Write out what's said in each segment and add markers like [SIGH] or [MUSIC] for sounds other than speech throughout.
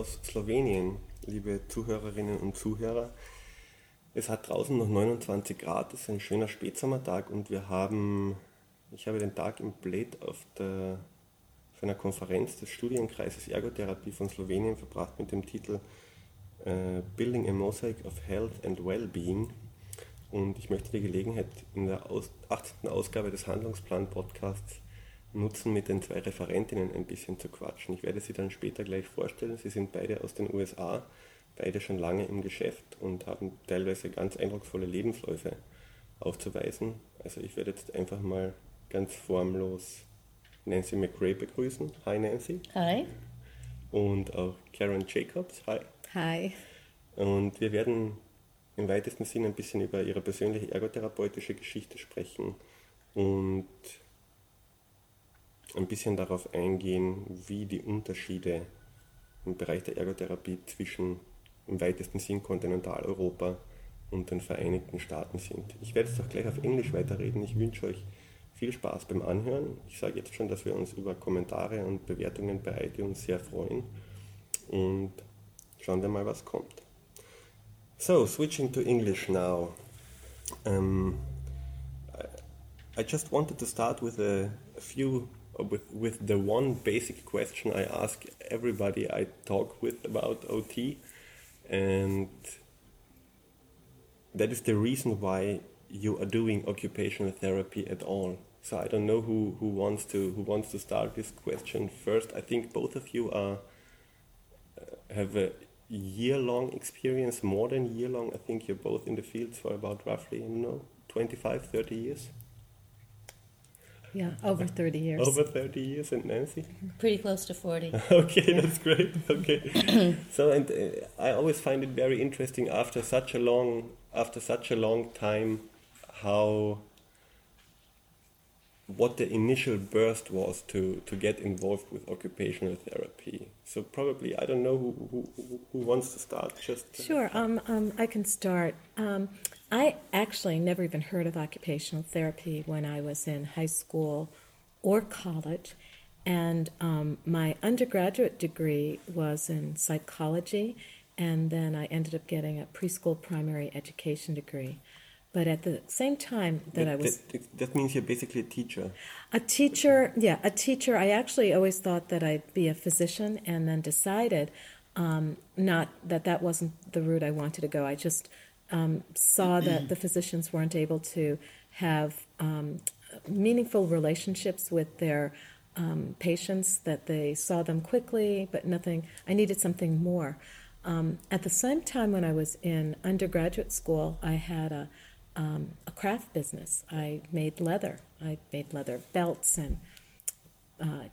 Aus Slowenien, liebe Zuhörerinnen und Zuhörer. Es hat draußen noch 29 Grad, es ist ein schöner Spätsommertag und wir haben, ich habe den Tag im Bled auf, der, auf einer Konferenz des Studienkreises Ergotherapie von Slowenien verbracht mit dem Titel äh, Building a Mosaic of Health and Wellbeing. Und ich möchte die Gelegenheit in der Aus 18. Ausgabe des Handlungsplan-Podcasts nutzen, mit den zwei Referentinnen ein bisschen zu quatschen. Ich werde sie dann später gleich vorstellen. Sie sind beide aus den USA, beide schon lange im Geschäft und haben teilweise ganz eindrucksvolle Lebensläufe aufzuweisen. Also ich werde jetzt einfach mal ganz formlos Nancy McRae begrüßen. Hi Nancy. Hi. Und auch Karen Jacobs. Hi. Hi. Und wir werden im weitesten Sinne ein bisschen über ihre persönliche ergotherapeutische Geschichte sprechen und ein bisschen darauf eingehen, wie die Unterschiede im Bereich der Ergotherapie zwischen im weitesten Sinn Kontinentaleuropa und den Vereinigten Staaten sind. Ich werde jetzt auch gleich auf Englisch weiterreden. Ich wünsche euch viel Spaß beim Anhören. Ich sage jetzt schon, dass wir uns über Kommentare und Bewertungen bei iTunes sehr freuen. Und schauen wir mal, was kommt. So, switching to English now. Um, I just wanted to start with a, a few with with the one basic question I ask everybody I talk with about OT, and that is the reason why you are doing occupational therapy at all. So I don't know who, who wants to who wants to start this question first. I think both of you are uh, have a year long experience, more than year long. I think you're both in the field for about roughly, you know, 25, 30 years. Yeah, over 30 years. Over 30 years, and Nancy? Pretty close to 40. [LAUGHS] okay, that's great. Okay. [CLEARS THROAT] so, and uh, I always find it very interesting after such a long, after such a long time, how what the initial burst was to, to get involved with occupational therapy. So probably I don't know who, who, who wants to start. Just uh, sure. Um, um, I can start. Um, I actually never even heard of occupational therapy when I was in high school or college, and um, my undergraduate degree was in psychology, and then I ended up getting a preschool primary education degree. But at the same time that, that I was. That, that, means you're basically a teacher. A teacher, yeah, a teacher. I actually always thought that I'd be a physician and then decided um, not that that wasn't the route I wanted to go. I just um, saw that the physicians weren't able to have um, meaningful relationships with their um, patients, that they saw them quickly, but nothing. I needed something more. Um, at the same time, when I was in undergraduate school, I had a um, a craft business. I made leather. I made leather belts and uh,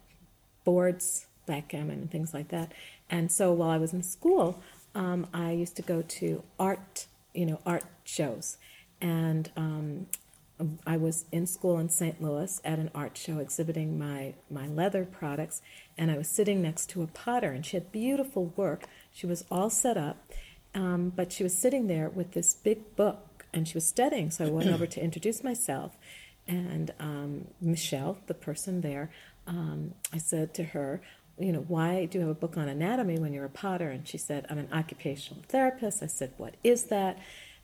boards, backgammon, and things like that. And so while I was in school, um, I used to go to art, you know, art shows. And um, I was in school in St. Louis at an art show exhibiting my, my leather products. And I was sitting next to a potter, and she had beautiful work. She was all set up, um, but she was sitting there with this big book and she was studying. So I went over to introduce myself. And um, Michelle, the person there, um, I said to her, you know, why do you have a book on anatomy when you're a potter? And she said, I'm an occupational therapist. I said, what is that?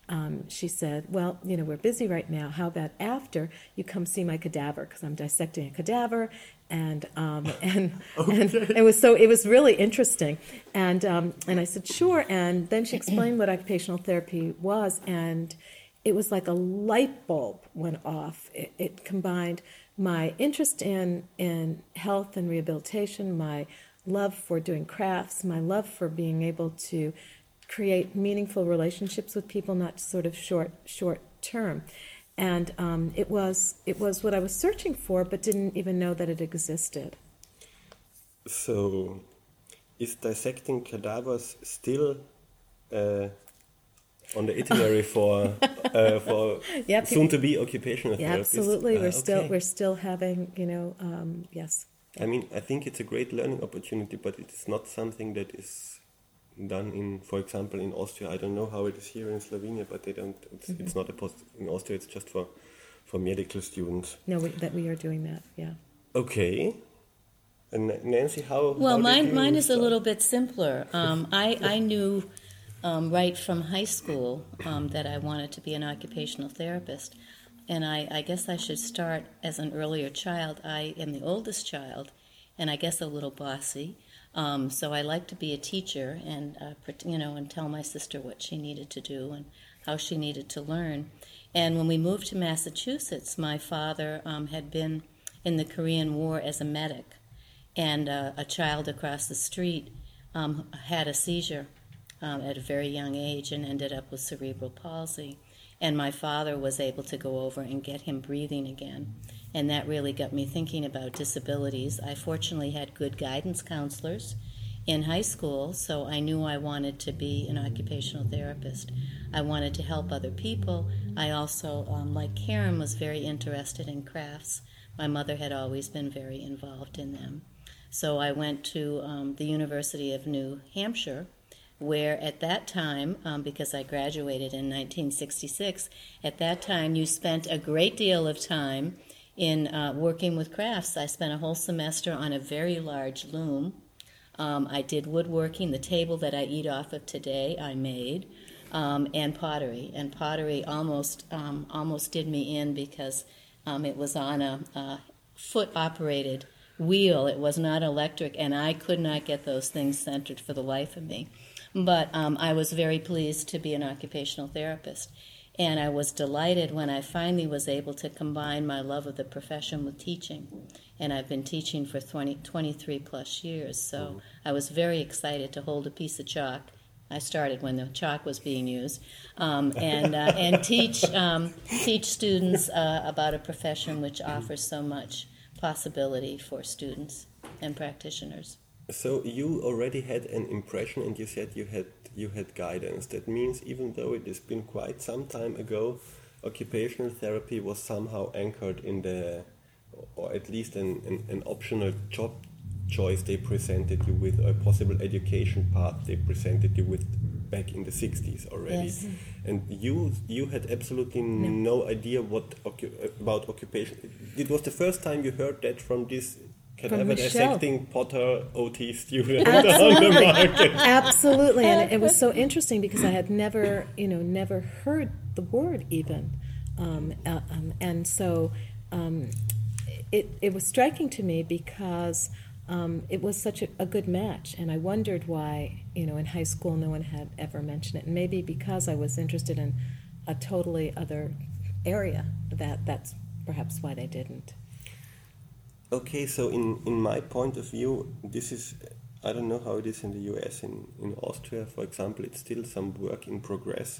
Um, she said, well, you know, we're busy right now. How about after you come see my cadaver? Because I'm dissecting a cadaver. And, um, [LAUGHS] and, okay. and it was so, it was really interesting. And, um, and I said, sure. And then she explained what occupational therapy was. And it was like a light bulb went off. It, it, combined my interest in, in health and rehabilitation, my love for doing crafts, my love for being able to create meaningful relationships with people, not sort of short short term. And um, it was it was what I was searching for, but didn't even know that it existed. So, is dissecting cadavers still uh, on the itinerary for uh, for [LAUGHS] yep. soon to be occupational yeah, Absolutely, we're uh, still we're still having you know um, yes. I mean, I think it's a great learning opportunity, but it is not something that is done in, for example, in Austria. I don't know how it is here in Slovenia, but they don't. It's, mm-hmm. it's not a post in Austria. It's just for for medical students. No, we, that we are doing that. Yeah. Okay. And Nancy, how? Well, how mine mine is start? a little bit simpler. Um, I I knew um, right from high school um, that I wanted to be an occupational therapist, and I, I guess I should start as an earlier child. I am the oldest child, and I guess a little bossy. Um, so I like to be a teacher and uh, you know and tell my sister what she needed to do and how she needed to learn. And when we moved to Massachusetts, my father um, had been in the Korean War as a medic, and uh, a child across the street um, had a seizure um, at a very young age and ended up with cerebral palsy. And my father was able to go over and get him breathing again. And that really got me thinking about disabilities. I fortunately had good guidance counselors in high school, so I knew I wanted to be an occupational therapist. I wanted to help other people. I also, um, like Karen, was very interested in crafts. My mother had always been very involved in them. So I went to um, the University of New Hampshire, where at that time, um, because I graduated in 1966, at that time you spent a great deal of time in uh, working with crafts. I spent a whole semester on a very large loom. Um, I did woodworking. The table that I eat off of today, I made, um, and pottery. And pottery almost um, almost did me in because um, it was on a, a foot operated wheel. It was not electric, and I could not get those things centered for the life of me. But um, I was very pleased to be an occupational therapist. And I was delighted when I finally was able to combine my love of the profession with teaching. And I've been teaching for 20, 23 plus years. So I was very excited to hold a piece of chalk. I started when the chalk was being used, um, and uh, and teach um, teach students uh, about a profession which offers so much possibility for students and practitioners. So you already had an impression, and you said you had you had guidance. That means even though it has been quite some time ago, occupational therapy was somehow anchored in the, or at least an, an, an optional job choice they presented you with, or a possible education path they presented you with back in the 60s already. Yes. And you you had absolutely no, idea what about occupation. It was the first time you heard that from this cadaver Michelle. dissecting Potter OT student on the market. Absolutely, and it was so interesting because I had never, you know, never heard the word even, um, uh, um, and so um, it it was striking to me because um, it was such a, a good match, and I wondered why, you know, in high school no one had ever mentioned it, and maybe because I was interested in a totally other area that that's perhaps why they didn't. Okay, so in, in my point of view, this is, I don't know how it is in the US. In, in Austria, for example, it's still some work in progress.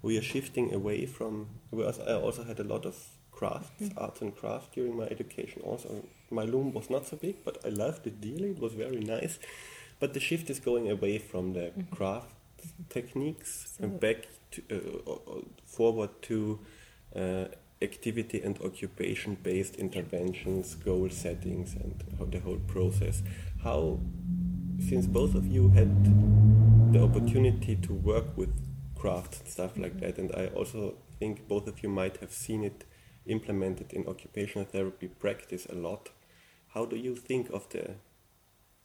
We are shifting away from, I also had a lot of crafts, arts and crafts during my education. Also, my loom was not so big, but I loved it dearly. It was very nice. But the shift is going away from the craft techniques and back to, uh, uh, forward to uh, activity and occupation based interventions, goal settings, and the whole process. How, since both of you had the opportunity to work with crafts and stuff like that, and I also think both of you might have seen it implemented in occupational therapy practice a lot. How do you think of the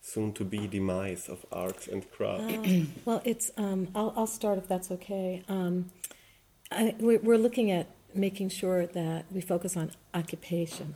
soon to be demise of arts and crafts? Well, it's. Um, I'll, I'll start if that's okay. Um, I, we're looking at making sure that we focus on occupation,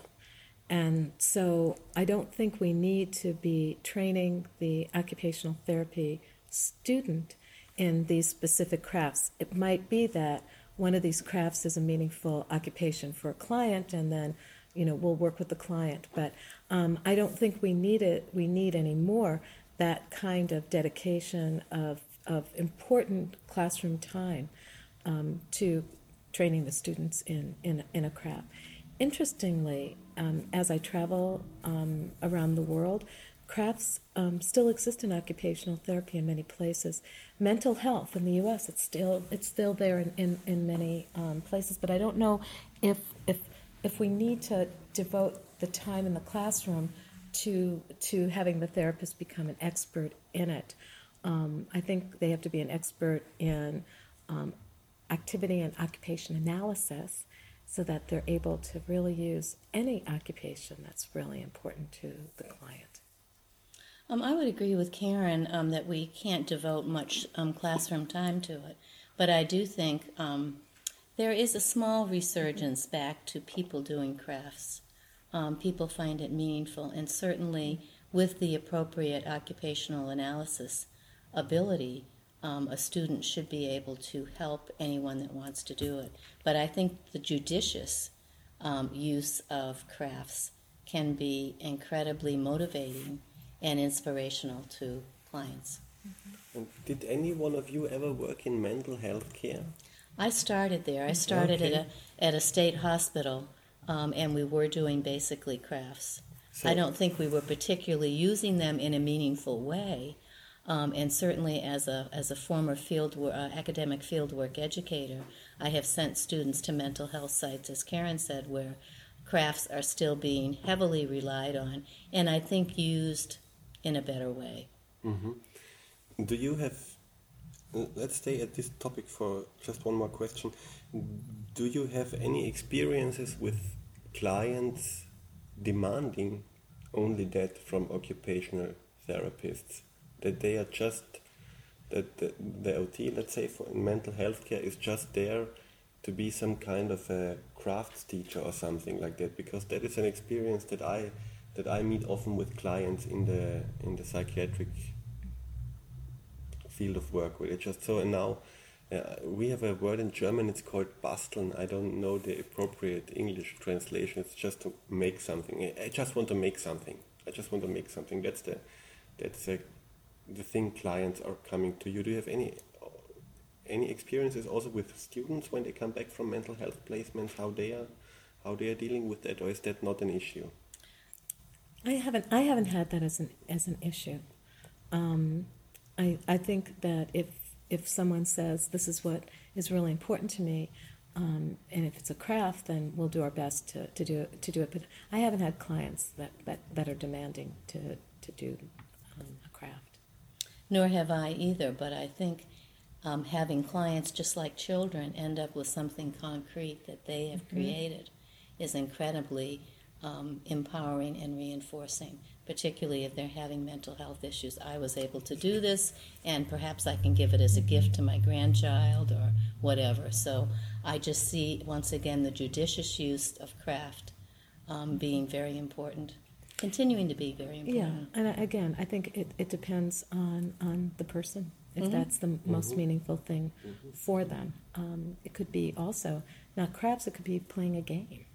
and so I don't think we need to be training the occupational therapy student in these specific crafts. It might be that one of these crafts is a meaningful occupation for a client, and then you know we'll work with the client. But um, I don't think we need it. We need anymore that kind of dedication of of important classroom time um, to training the students in in, in a craft. Interestingly, um, as I travel um, around the world, crafts um, still exist in occupational therapy in many places. Mental health in the U.S. it's still it's still there in, in, in many um, places, but I don't know if if if we need to devote the time in the classroom to to having the therapist become an expert in it. Um, I think they have to be an expert in um, activity and occupation analysis so that they're able to really use any occupation that's really important to the client. Um, I would agree with Karen um, that we can't devote much um, classroom time to it, but I do think um, there is a small resurgence back to people doing crafts. Um, people find it meaningful, and certainly with the appropriate occupational analysis ability, um, a student should be able to help anyone that wants to do it. But I think the judicious use of crafts can be incredibly motivating and inspirational to clients. And did any one of you ever work in mental health care? I started there. I started Okay. at a at a state hospital, um, and we were doing basically crafts. So- I don't think we were particularly using them in a meaningful way, um, and certainly as a as a former field uh, academic fieldwork educator, I have sent students to mental health sites, as Karen said, where crafts are still being heavily relied on, and I think used in a better way. Do you have, let's stay at this topic for just one more question. Do you have any experiences with clients demanding only that from occupational therapists? That they are just, that the, the OT, let's say, for mental health care is just there to be some kind of a crafts teacher or something like that? Because that is an experience that I that I meet often with clients in the in the psychiatric field of work where it's just so and now uh, we have a word in German it's called basteln. I don't know the appropriate English translation. It's just to make something. I- just want to make something. I just want to make something. That's the that's the, the thing clients are coming to you do you have any any experiences also with students when they come back from mental health placements how they are how they are dealing with that or is that not an issue I haven't I haven't had that as an as an issue. Um, I I think that if if someone says this is what is really important to me, um, and if it's a craft, then we'll do our best to, to do to do it. But I haven't had clients that, that, that are demanding to to do. Nor have I either, but I think um, having clients, just like children, end up with something concrete that they have created is incredibly um, empowering and reinforcing, particularly if they're having mental health issues. I was able to do this, and perhaps I can give it as a gift to my grandchild or whatever. So I just see, once again, the judicious use of craft um, being very important, continuing to be very important. Yeah, and I- again, I think it, it depends on, on the person, if that's the most meaningful thing for them. Um, it could be also, not crafts, it could be playing a game.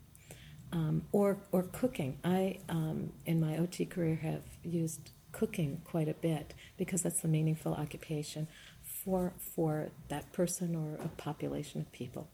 Um, or, or cooking. I, um, in my OT career, have used cooking quite a bit because that's the meaningful occupation for, for that person or a population of people.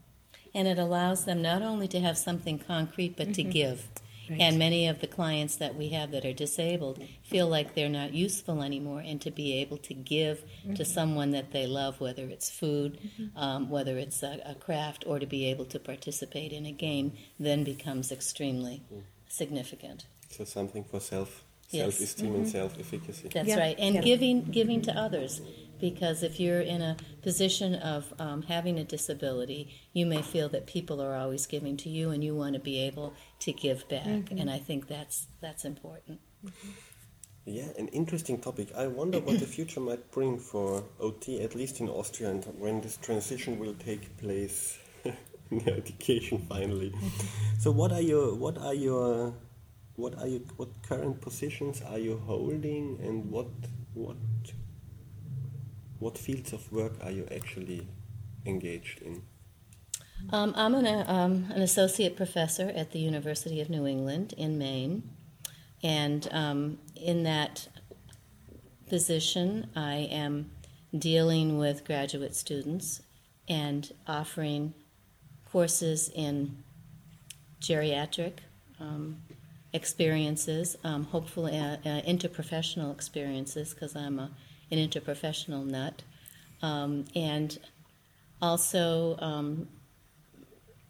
And it allows them not only to have something concrete, but to give. Right. And many of the clients that we have that are disabled feel like they're not useful anymore, and to be able to give to mm-hmm. someone that they love, whether it's food, mm-hmm. um, whether it's a, a craft, or to be able to participate in a game, then becomes extremely mm. significant. so something for self Yes. self-esteem and mm-hmm. self-efficacy That's Yeah. right, and Yeah. giving giving to others, because if you're in a position of um, having a disability, you may feel that people are always giving to you, and you want to be able to give back. Mm-hmm. And I think that's that's important. Mm-hmm. Yeah, an interesting topic. I wonder what the future might bring for OT, at least in Austria, and when this transition will take place [LAUGHS] in education finally. Mm-hmm. So, what are your what are your what are you what current positions are you holding, and what what what fields of work are you actually engaged in? Um, I'm an, um, an associate professor at the University of New England in Maine, and um, in that position, I am dealing with graduate students and offering courses in geriatric um, experiences, um, hopefully uh, uh, interprofessional experiences, because I'm a, an interprofessional nut, um, and also um,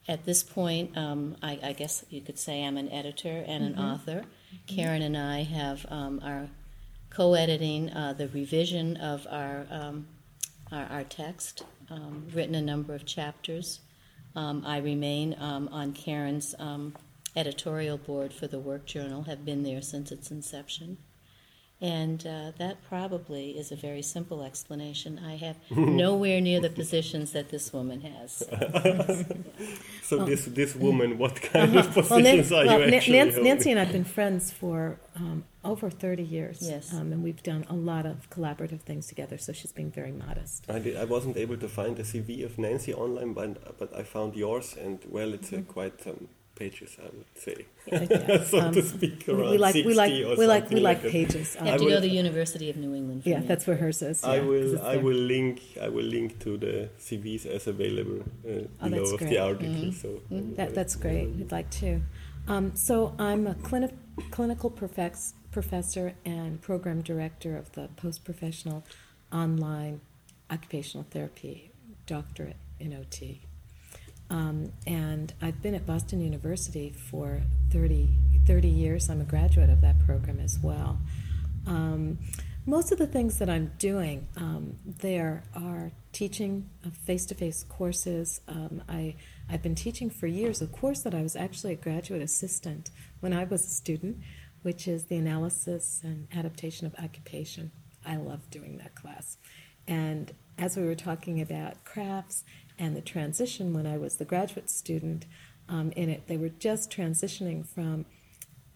at this point, um, I, I guess you could say I'm an editor and an author. Karen and I have um, are co-editing uh, the revision of our um, our, our text, um, written a number of chapters. Um, I remain um, on Karen's um, editorial board for the Work Journal. Have been there since its inception, And uh, that probably is a very simple explanation. I have [LAUGHS] nowhere near the positions that this woman has. [LAUGHS] So this this woman, what kind of Well, Nan- positions are well, you actually Nancy? Nancy and I've been friends for um, over 30 years. Yes. Um, and we've done a lot of collaborative things together, so she's being very modest. I, did, I wasn't able to find the CV of Nancy online, but but I found yours, and well, it's uh, quite um, pages, I would say, Yeah, yeah. [LAUGHS] so Um, to speak, around we like, 60 we like, or we like, we like that. pages. You have I to will- go to the University of New England. for yeah, me. that's where hers is. I will I will link I will link to the CVs as available uh, Oh, below that's of great. the article. So That, that's great. We'd like to. Um, so I'm a clini- clinical profex- professor and program director of the post-professional online occupational therapy doctorate in OT. Um, and I've been at Boston University for 30, 30 years. I'm a graduate of that program as well. Um, most of the things that I'm doing um, there are teaching face to face courses. Um, I, I've been teaching for years a course that I was actually a graduate assistant when I was a student, which is the analysis and adaptation of occupation. I love doing that class. And as we were talking about crafts and the transition when I was the graduate student um, in it, they were just transitioning from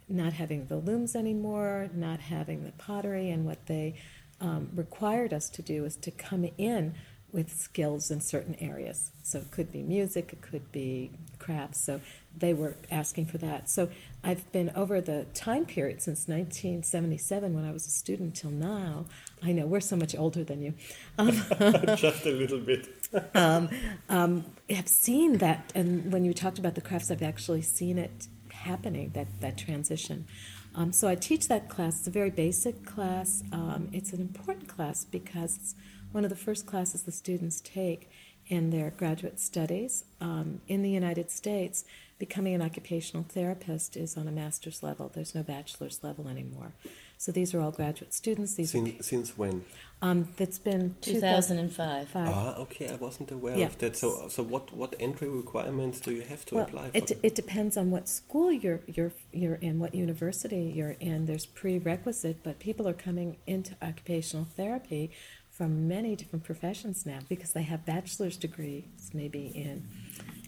not having the looms anymore, not having the pottery, and what they um, required us to do is to come in with skills in certain areas. So it could be music, it could be crafts. So they were asking for that. So I've been over the time period since 1977 when I was a student till now. I know we're so much older than you. Um, [LAUGHS] just a little bit. Um, um, have seen that, and when you talked about the crafts, I've actually seen it happening that that transition. Um, so I teach that class. It's a very basic class. Um, it's an important class because it's one of the first classes the students take in their graduate studies. Um, in the United States, becoming an occupational therapist is on a master's level. There's no bachelor's level anymore. So these are all graduate students. These are, Since, since when? um, that's been 2005. Ah, okay, I wasn't aware Yeah. of that. So, so what, what entry requirements do you have to well, apply for? it, them? it depends on what school you're you're you're in, what university you're in. There's prerequisite, but people are coming into occupational therapy from many different professions now because they have bachelor's degrees, maybe in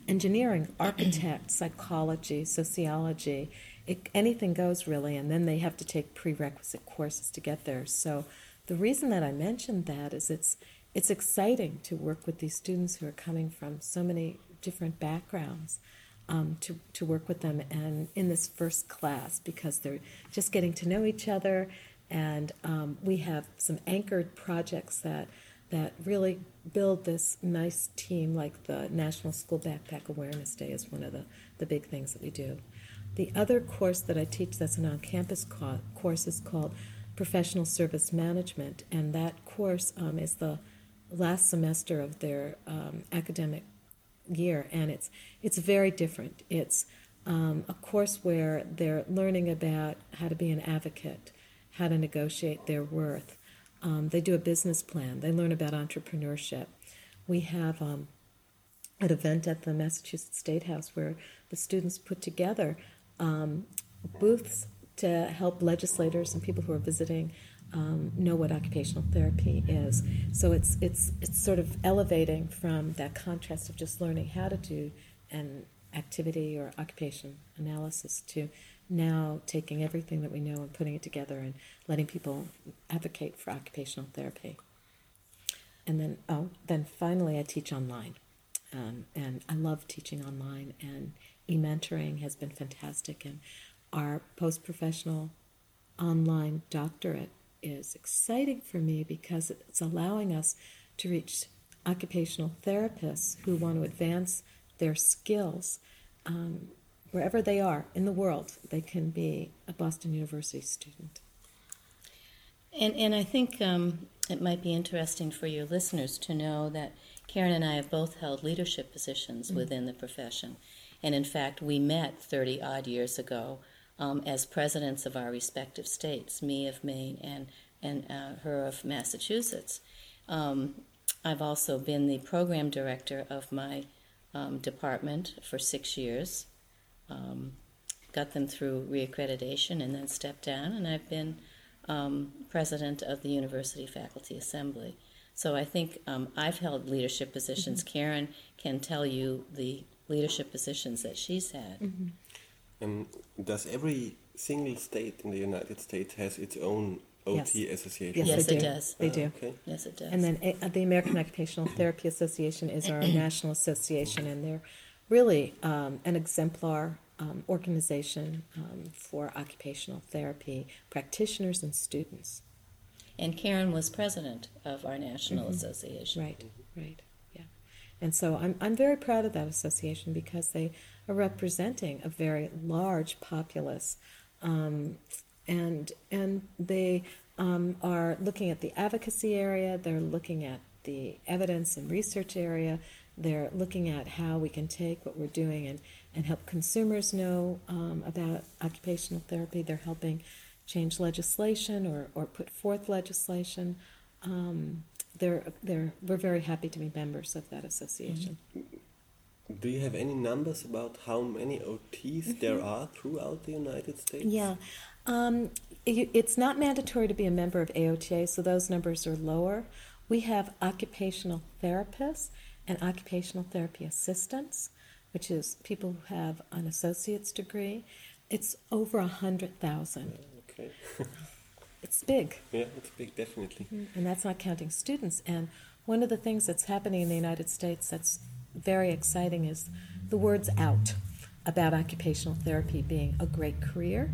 engineering, architect, psychology, sociology. It, anything goes really, and then they have to take prerequisite courses to get there. So, the reason that I mentioned that is it's it's exciting to work with these students who are coming from so many different backgrounds. Um, to, to work with them and in this first class because they're just getting to know each other and um, we have some anchored projects that that really build this nice team like the national school backpack awareness day is one of the, the big things that we do the other course that i teach that's an on-campus co- course is called professional service management and that course um, is the last semester of their um, academic year and it's it's very different. It's um, a course where they're learning about how to be an advocate how to negotiate their worth. Um, they do a business plan. They learn about entrepreneurship. We have um, an event at the massachusetts state house where the students put together um, booths to help legislators and people who are visiting um, know what occupational therapy is. So it's it's it's sort of elevating from that contrast of just learning how to do an activity or occupation analysis to now taking everything that we know and putting it together and letting people advocate for occupational therapy. And then oh, then finally I teach online, um, and I love teaching online. And e-mentoring has been fantastic, and our post-professional online doctorate is exciting for me because it's allowing us to reach occupational therapists who want to advance their skills um, wherever they are in the world. They can be a Boston University student. And, and I think um, it might be interesting for your listeners to know that Karen and I have both held leadership positions Mm-hmm. within the profession. And in fact, we met 30 odd years ago um, as presidents of our respective states, me of Maine and, and uh, her of Massachusetts. Um, I've also been the program director of my um, department for six years. Um, got them through reaccreditation and then stepped down, and I've been um, president of the University Faculty Assembly. So I think um, I've held leadership positions. Karen can tell you the leadership positions that she's had. Um, does every single state in the United States has its own OT Yes. association? Yes, Yes, they it do. does. They do. Okay. Yes, it does. And then uh, the American Occupational [CLEARS THROAT] Therapy Association is our national association, and they're really um, an exemplar um, organization um, for occupational therapy practitioners and students. And Karen was president of our national association. Right, right, yeah. And so I'm, I'm very proud of that association because they are representing a very large populace. Um, and, and they um, are looking at the advocacy area, they're looking at the evidence and research area, they're looking at how we can take what we're doing and, and help consumers know um, about occupational therapy. They're helping change legislation or, or put forth legislation. Um, they're, they're, we're very happy to be members of that association. Do you have any numbers about how many OTs there are throughout the United States? Mm-hmm. Yeah. Um, it's not mandatory to be a member of AOTA, so those numbers are lower. We have occupational therapists and occupational therapy assistants, which is people who have an associate's degree. It's over a hundred thousand. Okay. [LAUGHS] It's big. yeah, it's big, definitely. and that's not counting students. And one of the things that's happening in the United States that's very exciting is the word's out about occupational therapy being a great career.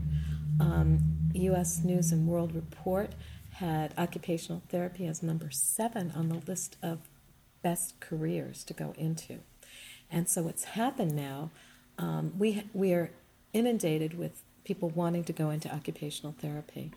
Um, U.S. News and World Report had occupational therapy as number seven on the list of best careers to go into. And so what's happened now, um, we, we are inundated with people wanting to go into occupational therapy.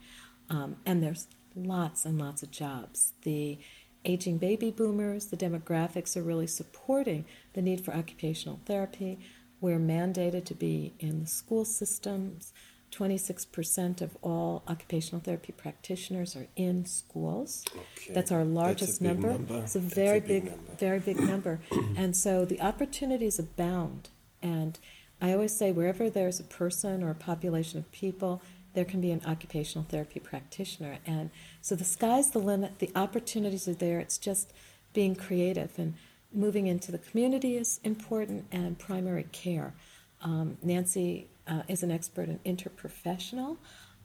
Um, and there's lots and lots of jobs. The aging baby boomers, the demographics are really supporting the need for occupational therapy. We're mandated to be in the school systems. 26% of all occupational therapy practitioners are in schools. Okay. That's our That's a largest big number. number. It's a That's a very big big, number. very big [CLEARS THROAT] number. and so the opportunities abound. And I always say wherever there's a person or a population of people, there can be an occupational therapy practitioner. And so the sky's the limit. The opportunities are there. It's just being creative and moving into the community is important and primary care. Um, Nancy uh, is an expert in interprofessional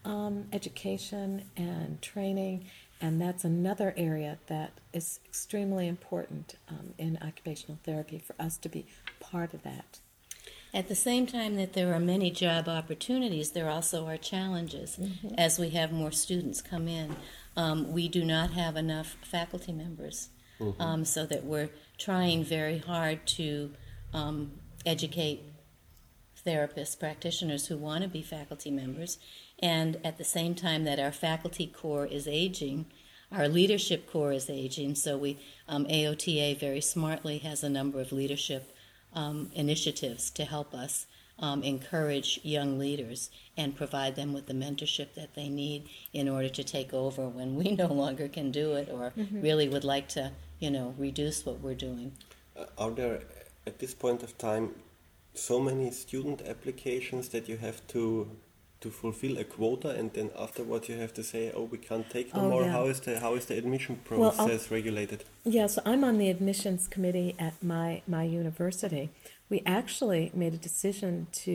um, education and training, and that's another area that is extremely important um, in occupational therapy for us to be part of that. At the same time that there are many job opportunities, there also are challenges as we have more students come in. Um, we do not have enough faculty members, um, so that we're trying very hard to um, educate therapists, practitioners who want to be faculty members, and at the same time that our faculty core is aging, our leadership core is aging. So we um, AOTA very smartly has a number of leadership um, initiatives to help us um, encourage young leaders and provide them with the mentorship that they need in order to take over when we [LAUGHS] no longer can do it or really would like to, you know, reduce what we're doing. Uh, are there at this point of time so many student applications that you have to to fulfill a quota and then afterwards you have to say oh we can't take no Oh, more yeah. how is the how is the admission Well, process regulated Yeah, so I'm on the admissions committee at my, my university. We actually made a decision to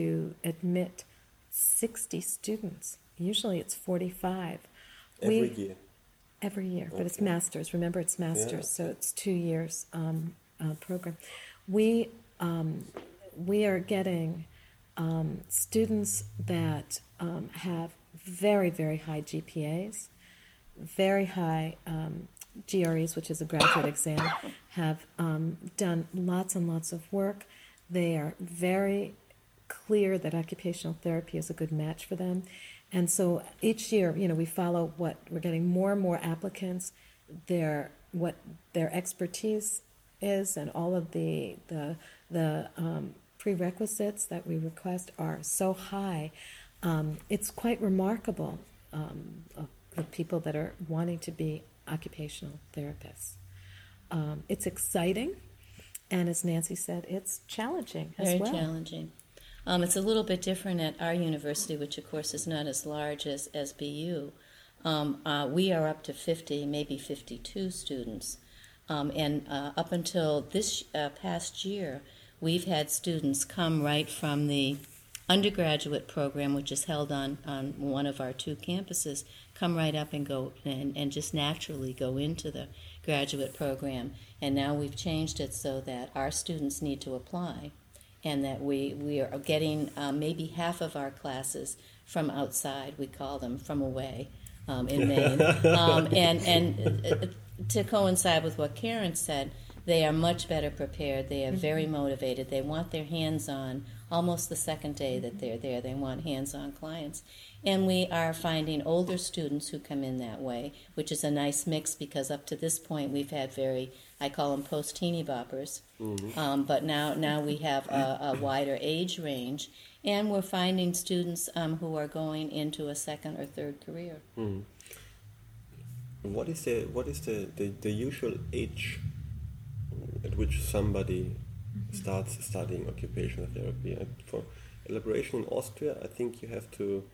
admit 60 students. Usually it's 45. every we, year Every year, but it's masters. Remember, it's masters, Yeah. so it's two years um, uh, program. We um, we are getting um, students that um, have very very high GPAs, very high um, GREs, which is a graduate [COUGHS] exam, have um, done lots and lots of work. They are very clear that occupational therapy is a good match for them. And so each year, you know, we follow what we're getting more and more applicants, their what their expertise is, and all of the the the um, prerequisites that we request are so high. Um, it's quite remarkable um, of the people that are wanting to be occupational therapists. Um, it's exciting, and as Nancy said, it's challenging as Very well. challenging. Um, it's a little bit different at our university, which of course is not as large as, as BU. um, uh, we are up to 50, maybe 52 students. Um, and uh, up until this uh, past year, we've had students come right from the undergraduate program, which is held on, on one of our two campuses, come right up and go and, and just naturally go into the graduate program. And now we've changed it so that our students need to apply and that we, we are getting uh, maybe half of our classes from outside, we call them from away um, in Maine. [LAUGHS] um, and and uh, to coincide with what Karen said, they are much better prepared. They are very mm-hmm. motivated. They want their hands on almost the second day that they're there. They want hands on clients. And we are finding older students who come in that way, which is a nice mix because up to this point we've had very, I call them post teeny boppers. Mm-hmm. Um, but now, now we have a, a, wider age range, and we're finding students um, who are going into a second or third career. Mm. What is the what is the, the, the usual age at which somebody starts studying occupational therapy? And for elaboration in Austria, I think you have to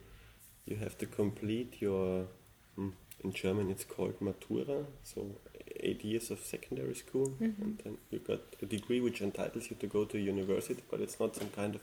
you have to complete your hmm, in German it's called Matura, so eight years of secondary school, mm-hmm. and then you got a degree which entitles you to go to university, but it's not some kind of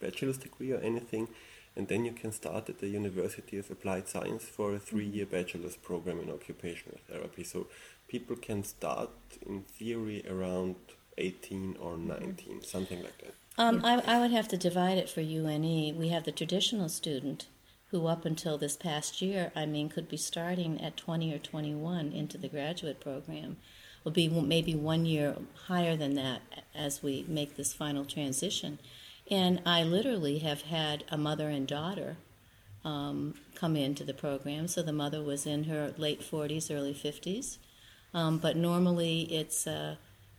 bachelor's degree or anything. And then you can start at the University of Applied Science for a three-year mm-hmm. bachelor's program in occupational therapy. So people can start in theory around 18 or mm-hmm. 19, something like that. Um, I, I would have to divide it for UNE. We have the traditional student who, up until this past year, I mean, could be starting at 20 or 21 into the graduate program. Will be maybe one year higher than that as we make this final transition. And I literally have had a mother and daughter um, come into the program. So the mother was in her late 40s, early 50s. Um, but normally it's uh,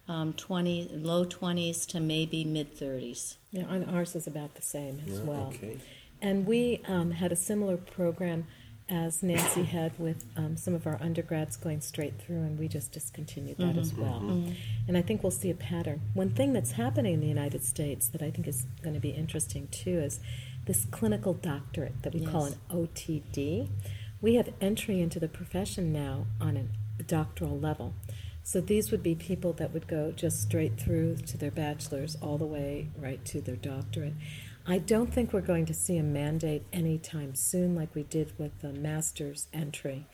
um, 20, low 20s to maybe mid 30s. Yeah, and ours is about the same as yeah, well. Okay. And we um, had a similar program as Nancy had with um, some of our undergrads going straight through, and we just discontinued that mm-hmm. as well. Mm-hmm. And I think we'll see a pattern. One thing that's happening in the United States that I think is going to be interesting too is this clinical doctorate that we yes. call an OTD. We have entry into the profession now on a doctoral level. So these would be people that would go just straight through to their bachelor's all the way right to their doctorate. I don't think we're going to see a mandate anytime soon like we did with the master's entry,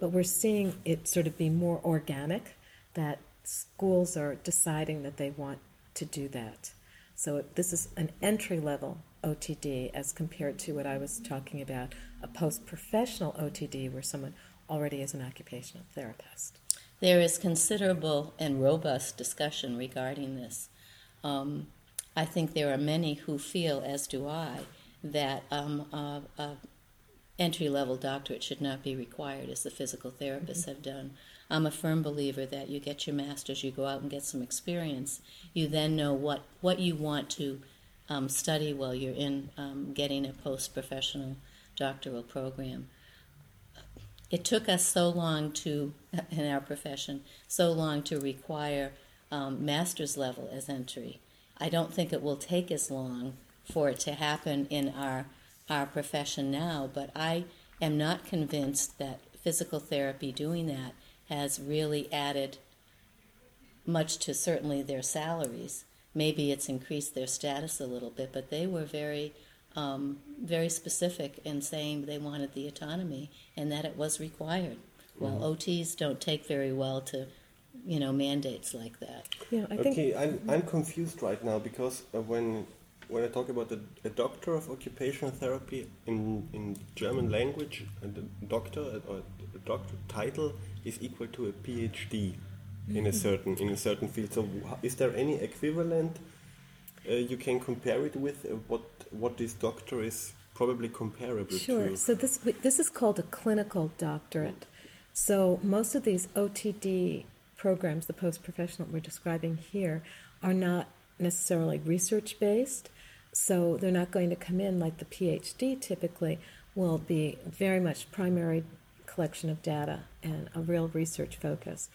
but we're seeing it sort of be more organic that schools are deciding that they want to do that. So this is an entry level OTD as compared to what I was talking about a post professional OTD where someone already as an occupational therapist. There is considerable and robust discussion regarding this. Um, I think there are many who feel, as do I, that um, a, a entry level doctorate should not be required, as the physical therapists mm-hmm. have done. I'm a firm believer that you get your master's, you go out and get some experience, you then know what, what you want to um, study while you're in um, getting a post professional doctoral program. It took us so long to, in our profession, so long to require um, master's level as entry I don't think it will take as long for it to happen in our our profession now, but I am not convinced that physical therapy doing that has really added much to certainly their salaries. Maybe it's increased their status a little bit, but they were very, um, very specific in saying they wanted the autonomy and that it was required. Well, mm-hmm. OTs don't take very well to you know mandates like that. Yeah, I think. Okay, I'm I'm confused right now because uh, when when I talk about a, a, doctor of occupational therapy in in German language, and a doctor or a doctor title is equal to a PhD mm-hmm. in a mm-hmm. certain in a certain field. So, is there any equivalent uh, you can compare it with? Uh, what what this doctor is probably comparable sure. to? So this this is called a clinical doctorate. So most of these OTD programs, the post professional we're describing here, are not necessarily research based. So they're not going to come in like the PhD typically will be very much primary collection of data and a real research focus.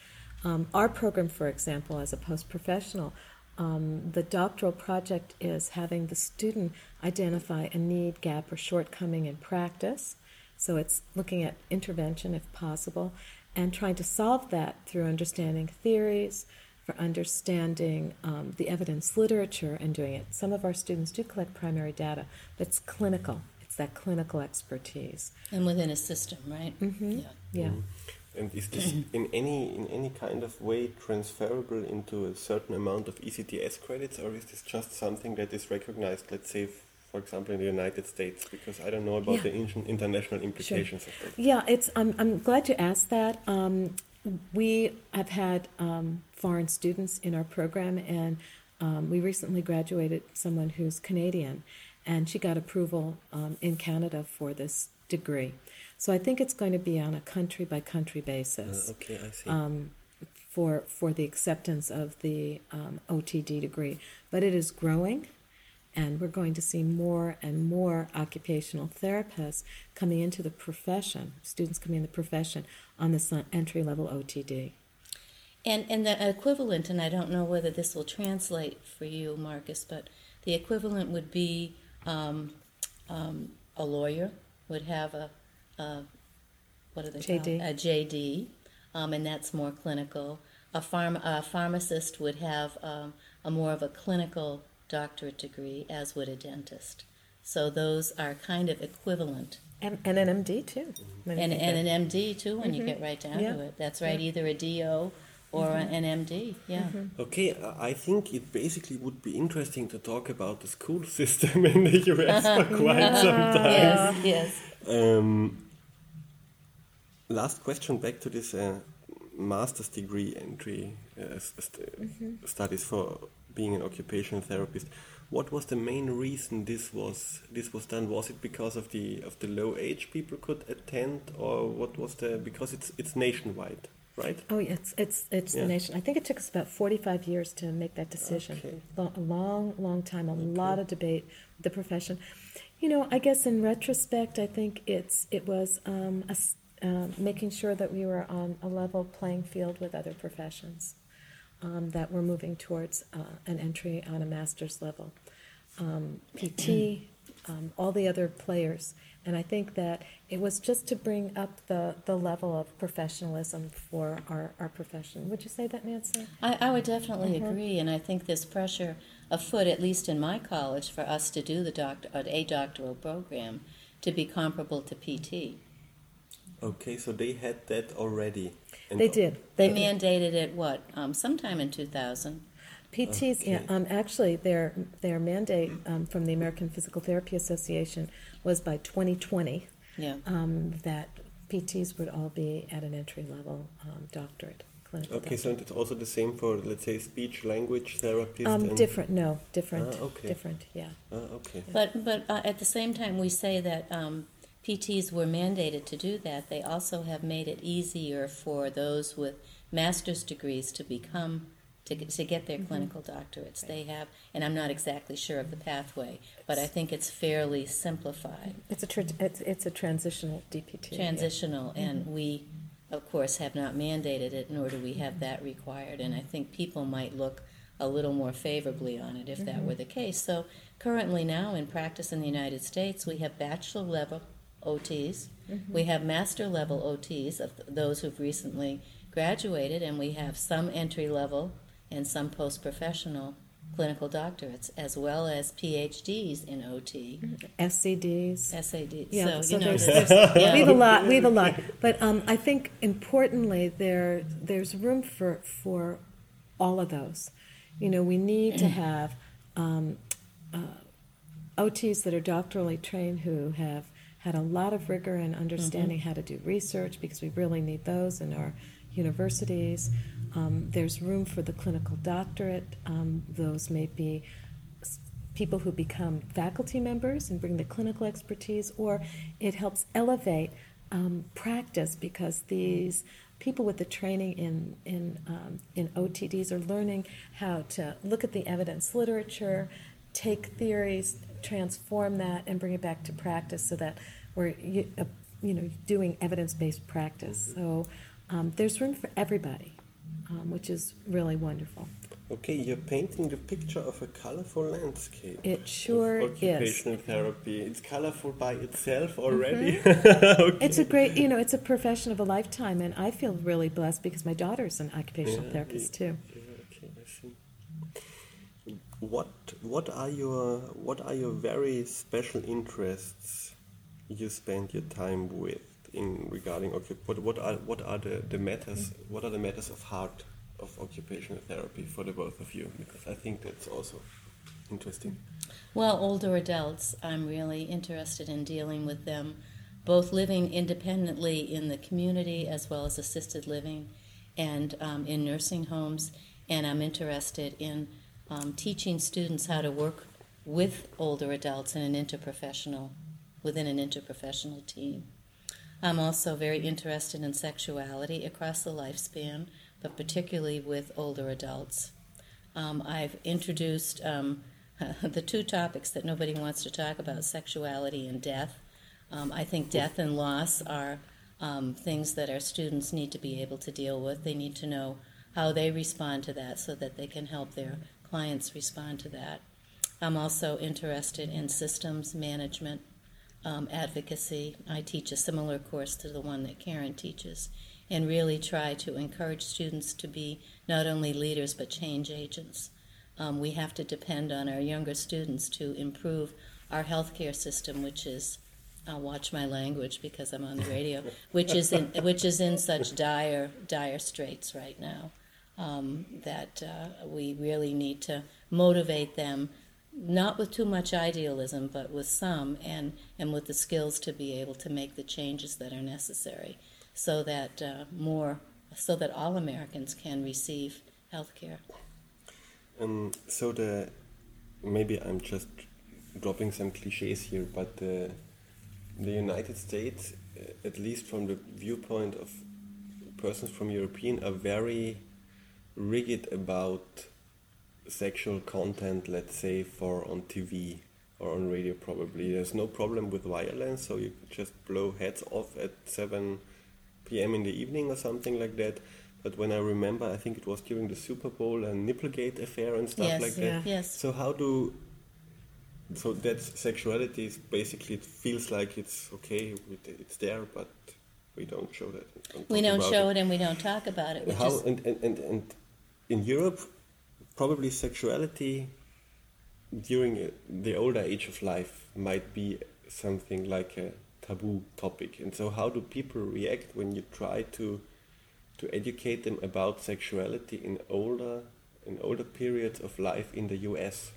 Um, our program, for example, as a post professional, um, the doctoral project is having the student identify a need, gap, or shortcoming in practice So it's looking at intervention if possible and trying to solve that through understanding theories, for understanding um, the evidence literature and doing it. Some of our students do collect primary data, but it's clinical. It's that clinical expertise. And within a system, right? Mm-hmm. Yeah. Yeah. And is this in any in any kind of way transferable into a certain amount of ECTS credits, or is this just something that is recognized, let's say, for example, in the United States? Because I don't know about Yeah. the in- international implications of that. Yeah, it's. I'm. I'm glad you asked that. Um, we have had um, foreign students in our program, and um, we recently graduated someone who's Canadian, and she got approval um, in Canada for this degree. So I think it's going to be on a country by country basis Uh, okay, I see. um, for for the acceptance of the um, OTD degree. But it is growing, and we're going to see more and more occupational therapists coming into the profession, students coming in the profession on this entry level OTD. And and the equivalent, and I don't know whether this will translate for you, Marcus, but the equivalent would be um, um, a lawyer would have a, a what are they called? JD. A JD, um, and that's more clinical. A farm a pharmacist would have um, a more of a clinical doctorate degree, as would a dentist. So those are kind of equivalent. And, and an MD too. And, and an MD too, when you get right down to it. That's right, either a DO or an MD. Yeah. Okay, I I think it basically would be interesting to talk about the school [LAUGHS] system in the US for [LAUGHS] quite some time. Yes, yes. Um, last question back to this uh, master's degree entry uh, st- studies for being an occupational therapist. What was the main reason this was this was done? Was it because of the of the low age people could attend, or what was the because it's it's nationwide, right? Oh, yeah, it's it's it's Yeah. the nation. I think it took us about forty-five years to make that decision. Okay. A long, long time. A lot of debate with the profession. You know, I guess in retrospect, I think it's it was um, a um, making sure that we were on a level playing field with other professions. Um, that we're moving towards uh, an entry on a master's level. Um, PT, um, all the other players. And I think that it was just to bring up the, the level of professionalism for our, our profession. Would you say that, Nancy? I, I would definitely agree, and I think there's pressure afoot, at least in my college, for us to do the doctor, a doctoral program to be comparable to PT. Okay, so they had that already. And They did. They mandated it, what, um, sometime in 2000? PTs, yeah. Um, actually, their their mandate um, from the American Physical Therapy Association was by 2020 Yeah. um, that PTs would all be at an entry level um, doctorate, clinical. Okay, so it's also the same for let's say speech language therapist. um, different. No, different. Ah, okay. Different. Yeah. Ah, okay. But but uh, at the same time, we say that um, PTs were mandated to do that. They also have made it easier for those with master's degrees to become to get, to get their mm-hmm. clinical doctorates. They have, and I'm not exactly sure of the pathway, but I think it's fairly simplified, It's a tr- it's, it's a transitional DPT. yeah. transitional, and mm-hmm. we. Of course, have not mandated it, nor do we have that required. And I think people might look a little more favorably on it if that mm-hmm. were the case. So, currently, now in practice in the United States, we have bachelor level OTs, we have master level OTs of those who've recently graduated, and we have some entry level and some post professional clinical doctorates, as well as PhDs in OT, SCDs. SAD. Yeah, so, so you know, there's, there's- there's, yeah. [LAUGHS] we have a lot. We have a lot, but um, I think importantly, there there's room for for all of those. You know, we need to have um, uh, OTs that are doctorally trained who have had a lot of rigor in understanding how to do research because we really need those in our universities. Um, there's room for the clinical doctorate. Um, those may be people who become faculty members and bring the clinical expertise, or it helps elevate um, practice because these people with the training in in um, in OTDs are learning how to look at the evidence literature, take theories, transform that, and bring it back to practice, so that we're you, uh, you know doing evidence based practice. So um, there's room for everybody, um, which is really wonderful. Okay, you're painting the picture of a colorful landscape. It sure of is. occupational therapy. It's colorful by itself already. Mm-hmm. [LAUGHS] okay. It's a great, you know, it's a profession of a lifetime, and I feel really blessed because my daughter's an occupational Yeah, therapist too. Yeah, okay, I see. What what are your what are your very special interests you spend your time with in regarding what what are what are the, the matters what are the matters of heart of occupational therapy for the both of you because I think that's also interesting. Well, older adults, I'm really interested in dealing with them, both living independently in the community as well as assisted living and um, in nursing homes. And I'm interested in um, teaching students how to work with older adults in an interprofessional, within an interprofessional team. I'm also very interested in sexuality across the lifespan, but particularly with older adults. Um, I've introduced um, [LAUGHS] the two topics that nobody wants to talk about sexuality and death. Um, I think death and loss are um, things that our students need to be able to deal with. They need to know how they respond to that so that they can help their clients respond to that. I'm also interested in systems management, um, advocacy. I teach a similar course to the one that Karen teaches and really try to encourage students to be not only leaders but change agents. Um, we have to depend on our younger students to improve our healthcare system, which is, I'll watch my language because I'm on the radio, which is in, [LAUGHS] which is in such dire, dire straits right now. Um, that uh, we really need to motivate them, not with too much idealism, but with some, and, and with the skills to be able to make the changes that are necessary so that uh, more, so that all Americans can receive health care. Um, so the maybe I'm just dropping some cliches here, but the the United States, at least from the viewpoint of persons from European, are very rigid about sexual content. Let's say for on TV or on radio, probably there's no problem with violence, so you could just blow heads off at seven p.m. in the evening or something like that. But when I remember, I think it was during the Super Bowl and Nipplegate affair and stuff Yes, like that. yeah. Yes. So how do so that sexuality is basically it feels like it's okay, it's there, but we don't show that. We don't show it and we don't talk about it, How is and, and, and, and in Europe, probably sexuality during uh, the older age of life might be something like a taboo topic. And so, how do people react when you try to to educate them about sexuality in older in older periods of life in the U.S.?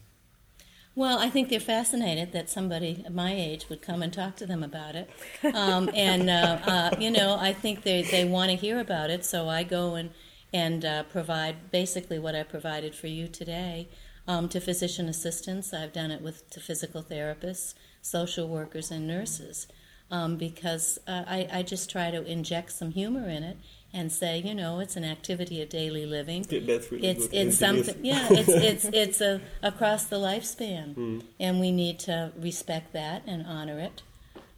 Well, I think they're fascinated that somebody my age would come and talk to them about it. Um, and, uh, uh, you know, I think they, they want to hear about it, so I go and, and uh, provide basically what I provided for you today um, to physician assistants. I've done it with to physical therapists, social workers, and nurses um, because uh, I, I just try to inject some humor in it and say, you know, it's an activity of daily living That's really it's it's Yes, it is. something yeah it's it's it's a across the lifespan Hmm. [LAUGHS] and we need to respect that and honor it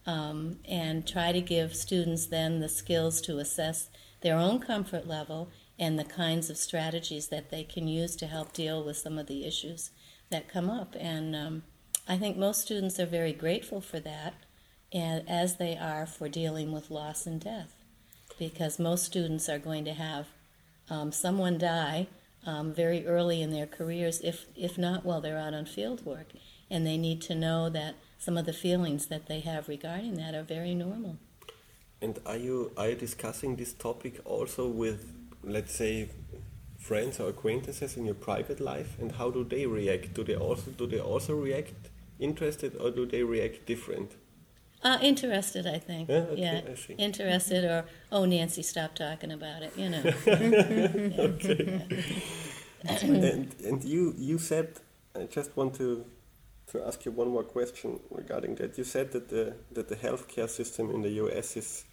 um, and try to give students then the skills to assess their own comfort level and the kinds of strategies that they can use to help deal with some of the issues that come up. And um, i think most students are very grateful for that and as they are for dealing with loss and death. Because most students are going to have um, someone die um, very early in their careers, if if not while they're out on field work, and they need to know that some of the feelings that they have regarding that are very normal. And are you are you discussing this topic also with, let's say, friends or acquaintances in your private life? And how do they react? Do they also do they also react interested or do they react different? Uh, interested, I think. Yeah, okay, I see. interested, or oh, Nancy, stop talking about it. You know. [LAUGHS] and and you you said I just want to to ask you one more question regarding that. You said that the that the healthcare system in the U.S. is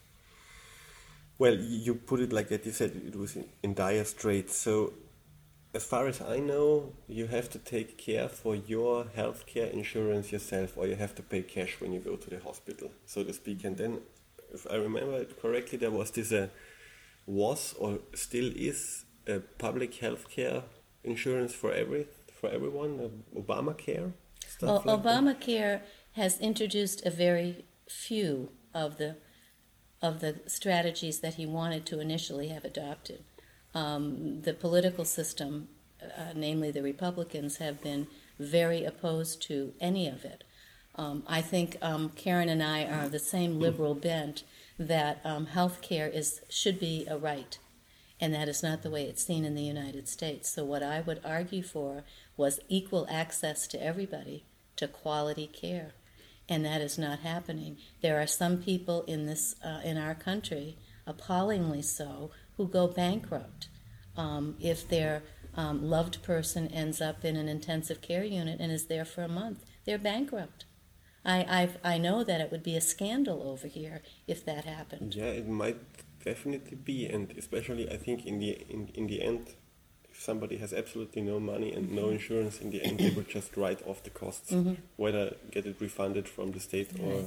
well, you put it like that. You said it was in, in dire straits. So, as far as I know, you have to take care for your healthcare insurance yourself, or you have to pay cash when you go to the hospital, so to speak. And then, if I remember it correctly, there was this uh, was or still is a public healthcare insurance for every for everyone, uh, Obamacare. Well, Stuff like that? Obamacare has introduced a very few of the of the strategies that he wanted to initially have adopted. Um, the political system, uh, namely the Republicans, have been very opposed to any of it. Um, I think um, Karen and I are of the same liberal bent that um, health care is should be a right, and that is not the way it's seen in the United States. So what I would argue for was equal access to everybody to quality care, and that is not happening. There are some people in this uh, in our country, appallingly so, who go bankrupt um, if their um, loved person ends up in an intensive care unit and is there for a month. They're bankrupt. I I've, I know that it would be a scandal over here if that happened. Yeah, it might definitely be, and especially I think in the in, in the end, somebody has absolutely no money and no insurance, in the end they will just write off the costs, whether get it refunded from the state or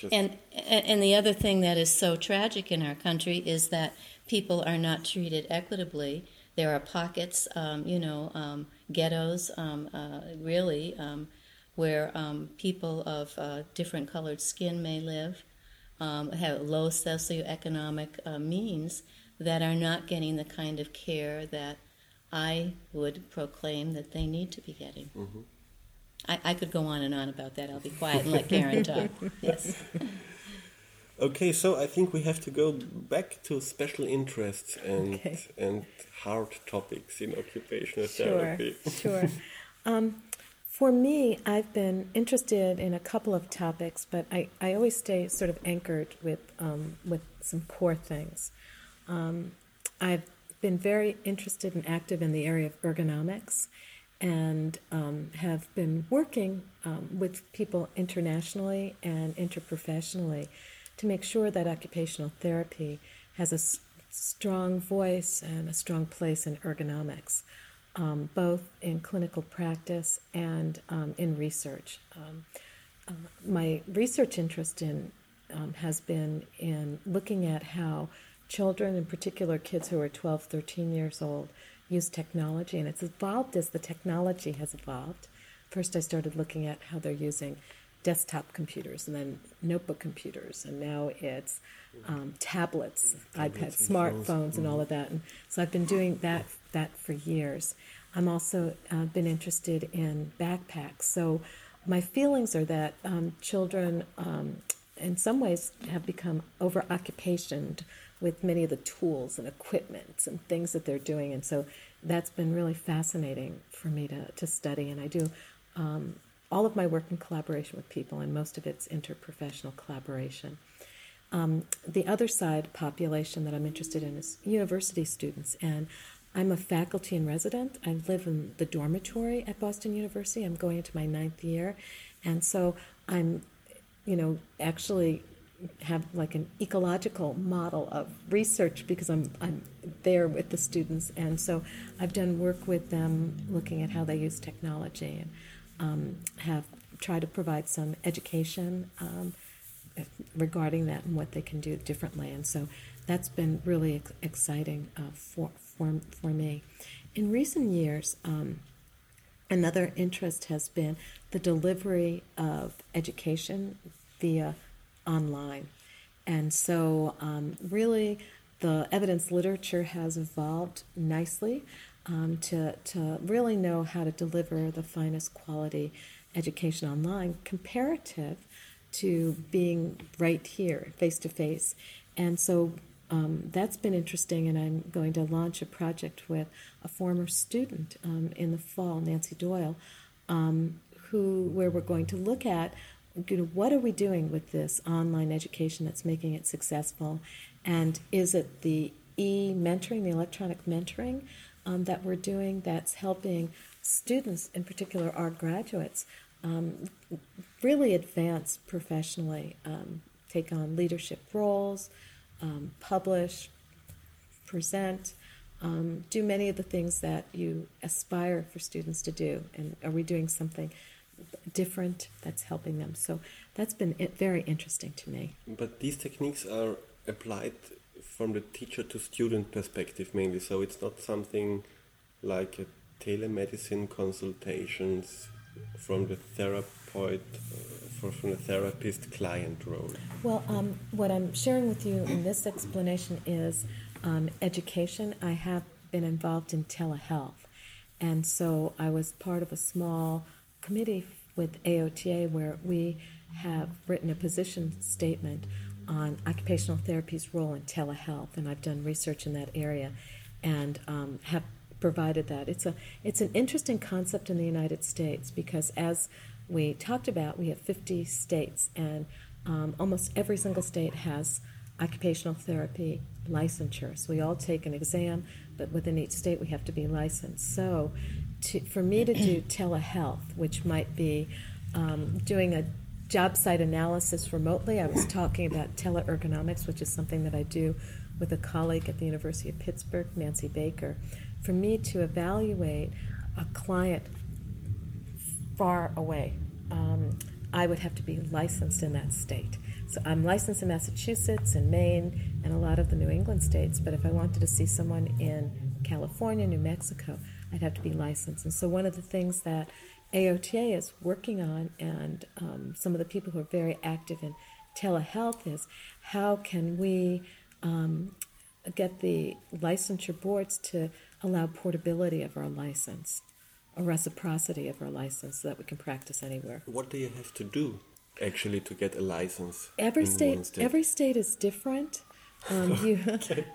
just And and the other thing that is so tragic in our country is that people are not treated equitably. There are pockets, um, you know, um, ghettos, um, uh, really, um, where um, people of uh, different colored skin may live, um, have low socioeconomic uh, means that are not getting the kind of care that I would proclaim that they need to be getting. I, I could go on and on about that. I'll be quiet and let Karen [LAUGHS] talk. Yes. Okay, so I think we have to go back to special interests and Okay. and hard topics in occupational Sure, therapy. sure. [LAUGHS] Um, for me, I've been interested in a couple of topics, but I, I always stay sort of anchored with um, with some core things. Um, I've been very interested and active in the area of ergonomics, and um, have been working um, with people internationally and interprofessionally to make sure that occupational therapy has a s- strong voice and a strong place in ergonomics, um, both in clinical practice and um, in research. Um, uh, my research interest in um, has been in looking at how children, in particular kids who are 12, 13 years old, use technology, and it's evolved as the technology has evolved. First, I started looking at how they're using desktop computers and then notebook computers, and now it's um, tablets, iPads, and phones. smartphones, and all of that. And so I've been doing that that for years. I'm also uh, been interested in backpacks. So my feelings are that um, children, um, in some ways, have become over occupationed with many of the tools and equipment and things that they're doing, and so that's been really fascinating for me to to study. And I do. Um, all of my work in collaboration with people, and most of it's interprofessional collaboration. Um, the other side population that I'm interested in is university students, and I'm a faculty and resident. I live in the dormitory at Boston University. I'm going into my ninth year, and so I'm, you know, actually have like an ecological model of research because I'm I'm there with the students, and so I've done work with them looking at how they use technology and um, have tried to provide some education. Um, regarding that and what they can do differently. And so that's been really exciting uh, for, for, for me. In recent years, um, another interest has been the delivery of education via online. And so, um, really, the evidence literature has evolved nicely um, to, to really know how to deliver the finest quality education online comparative to being right here, face to face. And so um, that's been interesting, and I'm going to launch a project with a former student um, in the fall, Nancy Doyle, um, who where we're going to look at you know, what are we doing with this online education that's making it successful, and is it the e mentoring, the electronic mentoring um, that we're doing that's helping students, in particular our graduates, um, really advance professionally, um, take on leadership roles, um, publish, present, um, do many of the things that you aspire for students to do. And are we doing something different that's helping them? So that's been very interesting to me. But these techniques are applied from the teacher to student perspective mainly, so it's not something like telemedicine consultations from the therapeutic, uh, from the therapist client role? Well, um, what I'm sharing with you in this explanation is um, education. I have been involved in telehealth, and so I was part of a small committee with AOTA where we have written a position statement on occupational therapy's role in telehealth, and I've done research in that area and um, have provided that. It's a it's an interesting concept in the United States because as we talked about, we have 50 states, and um, almost every single state has occupational therapy licensure. So we all take an exam, but within each state we have to be licensed. So to, for me to do [CLEARS THROAT] telehealth, which might be um, doing a job site analysis remotely, I was talking about teleergonomics, which is something that I do with a colleague at the University of Pittsburgh, Nancy Baker. For me to evaluate a client far away, um, I would have to be licensed in that state. So I'm licensed in Massachusetts and Maine and a lot of the New England states, but if I wanted to see someone in California, New Mexico, I'd have to be licensed. And so one of the things that AOTA is working on, and um, some of the people who are very active in telehealth, is how can we um, get the licensure boards to allow portability of our license, a reciprocity of our license, so that we can practice anywhere. What do you have to do actually to get a license? Every state, state? every state is different. Um, [LAUGHS] you,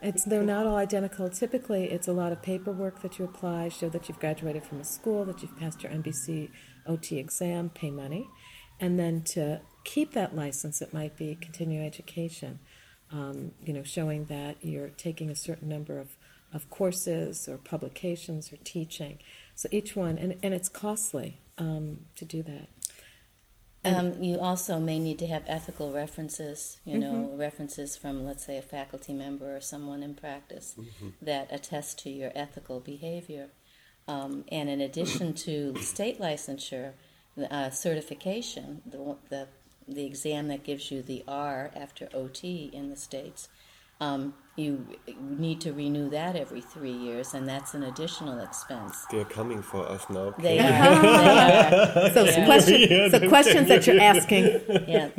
it's they're not all identical. Typically, it's a lot of paperwork that you apply, show that you've graduated from a school, that you've passed your NBC OT exam, pay money, and then to keep that license, it might be continuing education. Um, you know, showing that you're taking a certain number of, of courses or publications or teaching. So each one, and, and it's costly um, to do that. Um, you also may need to have ethical references, you know, references from, let's say, a faculty member or someone in practice that attest to your ethical behavior. Um, and in addition to state licensure, uh, certification, the, the, the exam that gives you the R after OT in the states, um, you need to renew that every three years, and that's an additional expense. They're coming for us now. They are. [LAUGHS] they So Yeah. questions, Yeah, so questions that you're asking. Yeah.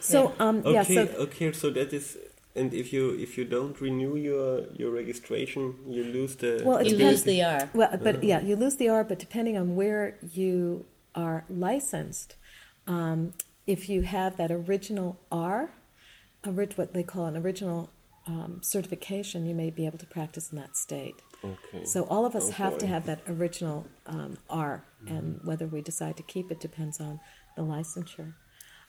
So um, yeah, Okay, so okay, so that is, and if you if you don't renew your your registration, you lose the. Well, it You depends- lose the R. Well, but yeah, you lose the R, but depending on where you are licensed, um, if you have that original R, what they call an original um, certification, you may be able to practice in that state. Okay. So all of us Oh, have to have that original um, R, and whether we decide to keep it depends on the licensure.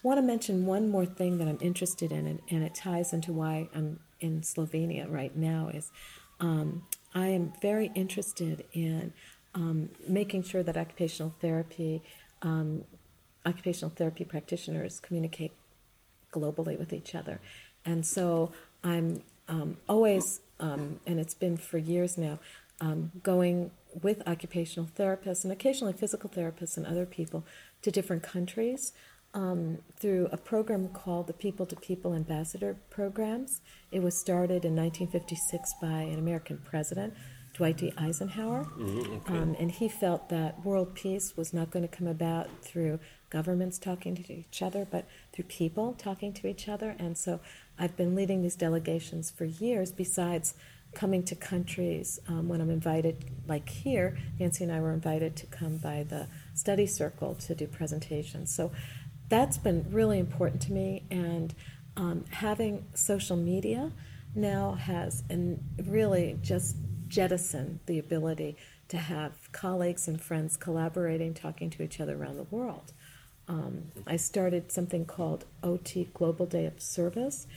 I want to mention one more thing that I'm interested in, and, and it ties into why I'm in Slovenia right now. Is um, I am very interested in um, making sure that occupational therapy, um, occupational therapy practitioners communicate globally with each other. And so I'm um, always, um, and it's been for years now, um, going with occupational therapists and occasionally physical therapists and other people to different countries um, through a program called the People to People Ambassador Programs. It was started in 1956 by an American president, Dwight D. Eisenhower. Um, and he felt that world peace was not going to come about through governments talking to each other, but through people talking to each other. And so I've been leading these delegations for years, besides coming to countries um, when I'm invited, like here, Nancy and I were invited to come by the study circle to do presentations. So that's been really important to me. And um, having social media now has and really just jettisoned the ability to have colleagues and friends collaborating, talking to each other around the world. Um, I started something called OT Global Day of Service,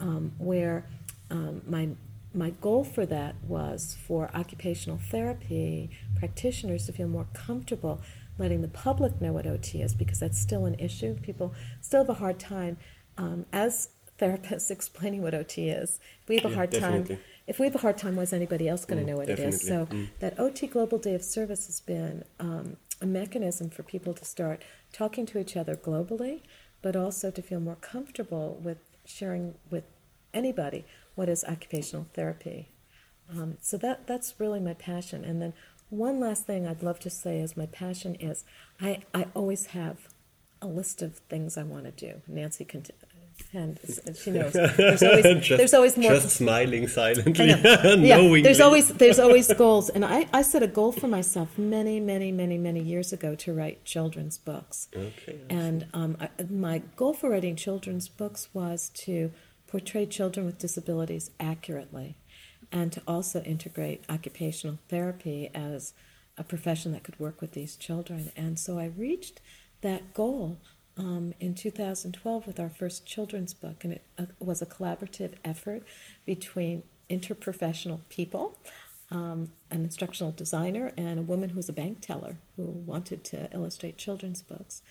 um, where um, my my goal for that was for occupational therapy practitioners to feel more comfortable letting the public know what OT is because that's still an issue. People still have a hard time um, as therapists [LAUGHS] explaining what OT is. We have a Yeah, hard definitely. time. If we have a hard time, what's anybody else going to Mm, know what it is? So. Mm. that OT Global Day of Service has been um, a mechanism for people to start talking to each other globally, but also to feel more comfortable with sharing with anybody what is occupational therapy. Um, so that that's really my passion. And then one last thing I'd love to say is my passion is I, I always have a list of things I want to do. Nancy can, t- and she knows. [LAUGHS] There's always, just, there's always more. Just smiling [LAUGHS] silently, yeah, knowing. there's [LAUGHS] always there's always goals, and I, I set a goal for myself many many many many years ago to write children's books. Okay. And um, I, my goal for writing children's books was to portray children with disabilities accurately, and to also integrate occupational therapy as a profession that could work with these children. And so I reached that goal um, in 2012 with our first children's book, and it uh, was a collaborative effort between interprofessional people, um, an instructional designer, and a woman who was a bank teller who wanted to illustrate children's books.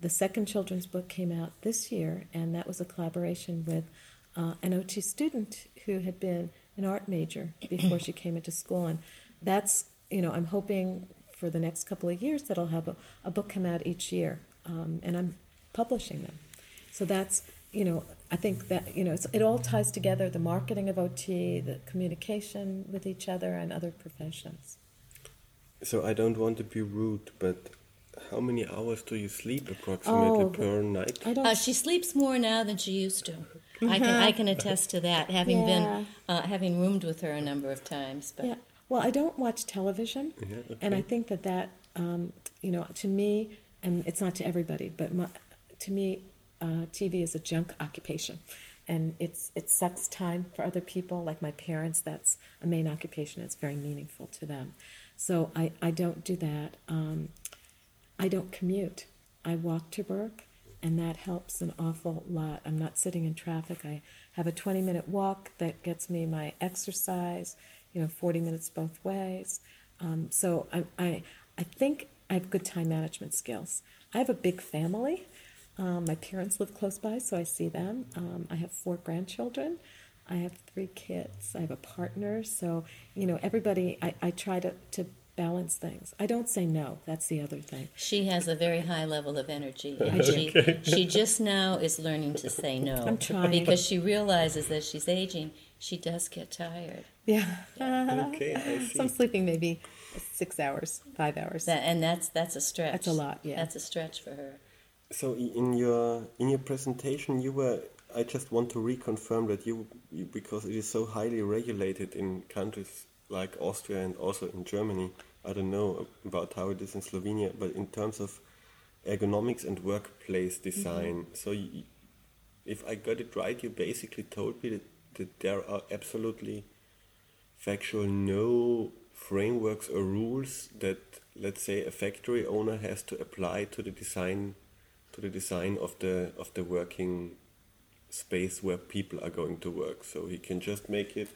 The second children's book came out this year, and that was a collaboration with uh, an OT student who had been an art major before she came into school. And that's, you know, I'm hoping for the next couple of years that I'll have a, a book come out each year. Um, and I'm publishing them. So that's, you know, I think that, you know, it all ties together the marketing of OT, the communication with each other, and other professions. So I don't want to be rude, but how many hours do you sleep approximately Oh, per night? I don't. Uh, she sleeps more now than she used to. I can I can attest to that, having Yeah. been uh, having roomed with her a number of times. But Yeah. Well, I don't watch television, Yeah, and I think that that, um, you know, to me, and it's not to everybody, but my, to me, uh, TV is a junk occupation, and it's it sucks time for other people. Like my parents, that's a main occupation. It's very meaningful to them, so I I don't do that. Um, I don't commute. I walk to work, and that helps an awful lot. I'm not sitting in traffic. I have a 20 minute walk that gets me my exercise, you know, 40 minutes both ways. Um, so I, I, I think I have good time management skills. I have a big family. Um, my parents live close by, so I see them. Um, I have four grandchildren. I have three kids. I have a partner. So, you know, everybody, I, I try to, to balance things. I don't say no. That's the other thing. she has a very high level of energy, [LAUGHS] and she she just now is learning to say no. I'm trying. because she realizes that she's aging. She does get tired, Yeah. Okay, I [LAUGHS] So I'm sleeping maybe six hours, five hours. that, and that's that's a stretch. That's a lot, yeah. That's a stretch for her. So in your in your presentation, you were. I just want to reconfirm that you, you because it is so highly regulated in countries like Austria and also in Germany. I don't know about how it is in Slovenia, but in terms of ergonomics and workplace design, mm-hmm. so you, if I got it right, you basically told me that, that there are absolutely factual no frameworks or rules that let's say a factory owner has to apply to the design to the design of the of the working space where people are going to work. So he can just make it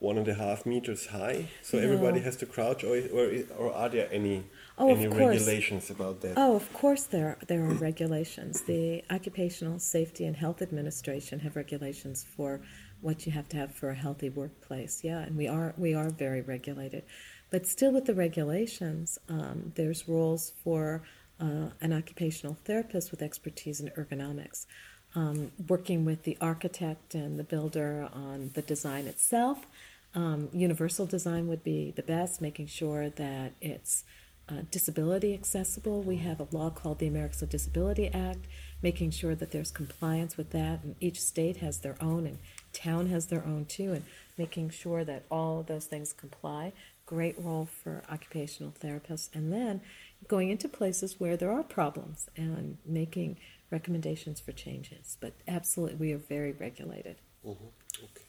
one and a half meters high. So everybody has to crouch or, or, or are there any Oh, any regulations about that? Oh, of course there are, there are regulations. The Occupational Safety and Health Administration have regulations for what you have to have for a healthy workplace. Yeah, and we are we are very regulated, but still with the regulations, um, there's rules for uh, an occupational therapist with expertise in ergonomics. Um, working with the architect and the builder on the design itself. Um, universal design would be the best, making sure that it's uh, disability accessible. We have a law called the Americans with Disability Act, making sure that there's compliance with that, and each state has their own, and town has their own too, and making sure that all of those things comply. Great role for occupational therapists, and then going into places where there are problems and making recommendations for changes. But absolutely, we are very regulated. Mhm, Okay.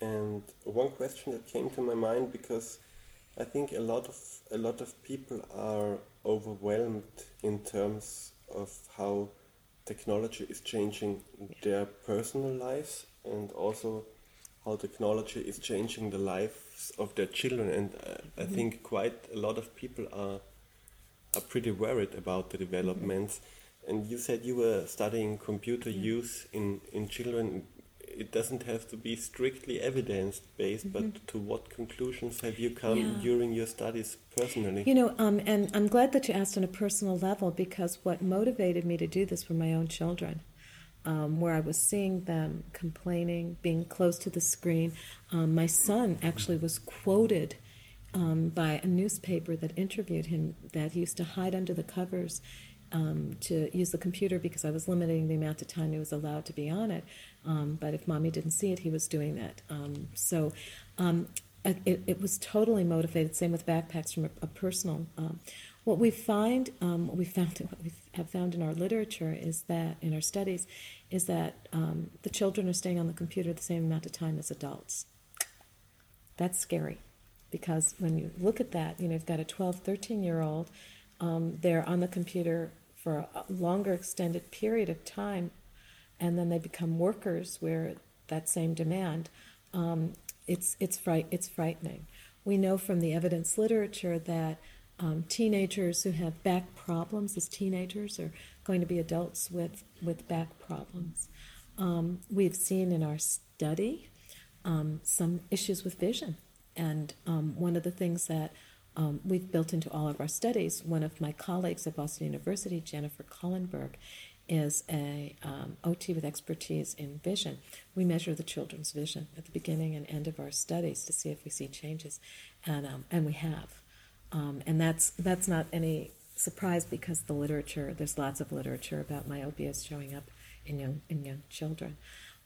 And one question that came to my mind because I think a lot of a lot of people are overwhelmed in terms of how technology is changing their personal lives and also how technology is changing the lives of their children and uh, I think quite a lot of people are are pretty worried about the developments. And you said you were studying computer use in, in children. It doesn't have to be strictly evidence based, but to what conclusions have you come Yeah. during your studies personally? You know, um, and I'm glad that you asked on a personal level because what motivated me to do this were my own children, um, where I was seeing them complaining, being close to the screen. Um, my son actually was quoted um, by a newspaper that interviewed him that he used to hide under the covers um, to use the computer because I was limiting the amount of time he was allowed to be on it. Um, but if mommy didn't see it, he was doing that. Um, so it, it, was totally motivated. Same with backpacks from a, a personal. What we find, what we found, [LAUGHS] what we have found in our literature is that in our studies, is that the children are staying on the computer the same amount of time as adults. That's scary because when you look at that, you know, you've got a 12, 13 year old, um, they're on the computer for a longer extended period of time, and then they become workers where that same demand. Um, it's, it's, fright, it's frightening. We know from the evidence literature that um, teenagers who have back problems as teenagers are going to be adults with, with back problems. Um, we've seen in our study um, some issues with vision and um, one of the things that um, we've built into all of our studies, one of my colleagues at Boston University, Jennifer Kaldenberg, is a um, OT with expertise in vision. We measure the children's vision at the beginning and end of our studies to see if we see changes, and um, and we have, um, and that's that's not any surprise because the literature there's lots of literature about myopia showing up in young in young children.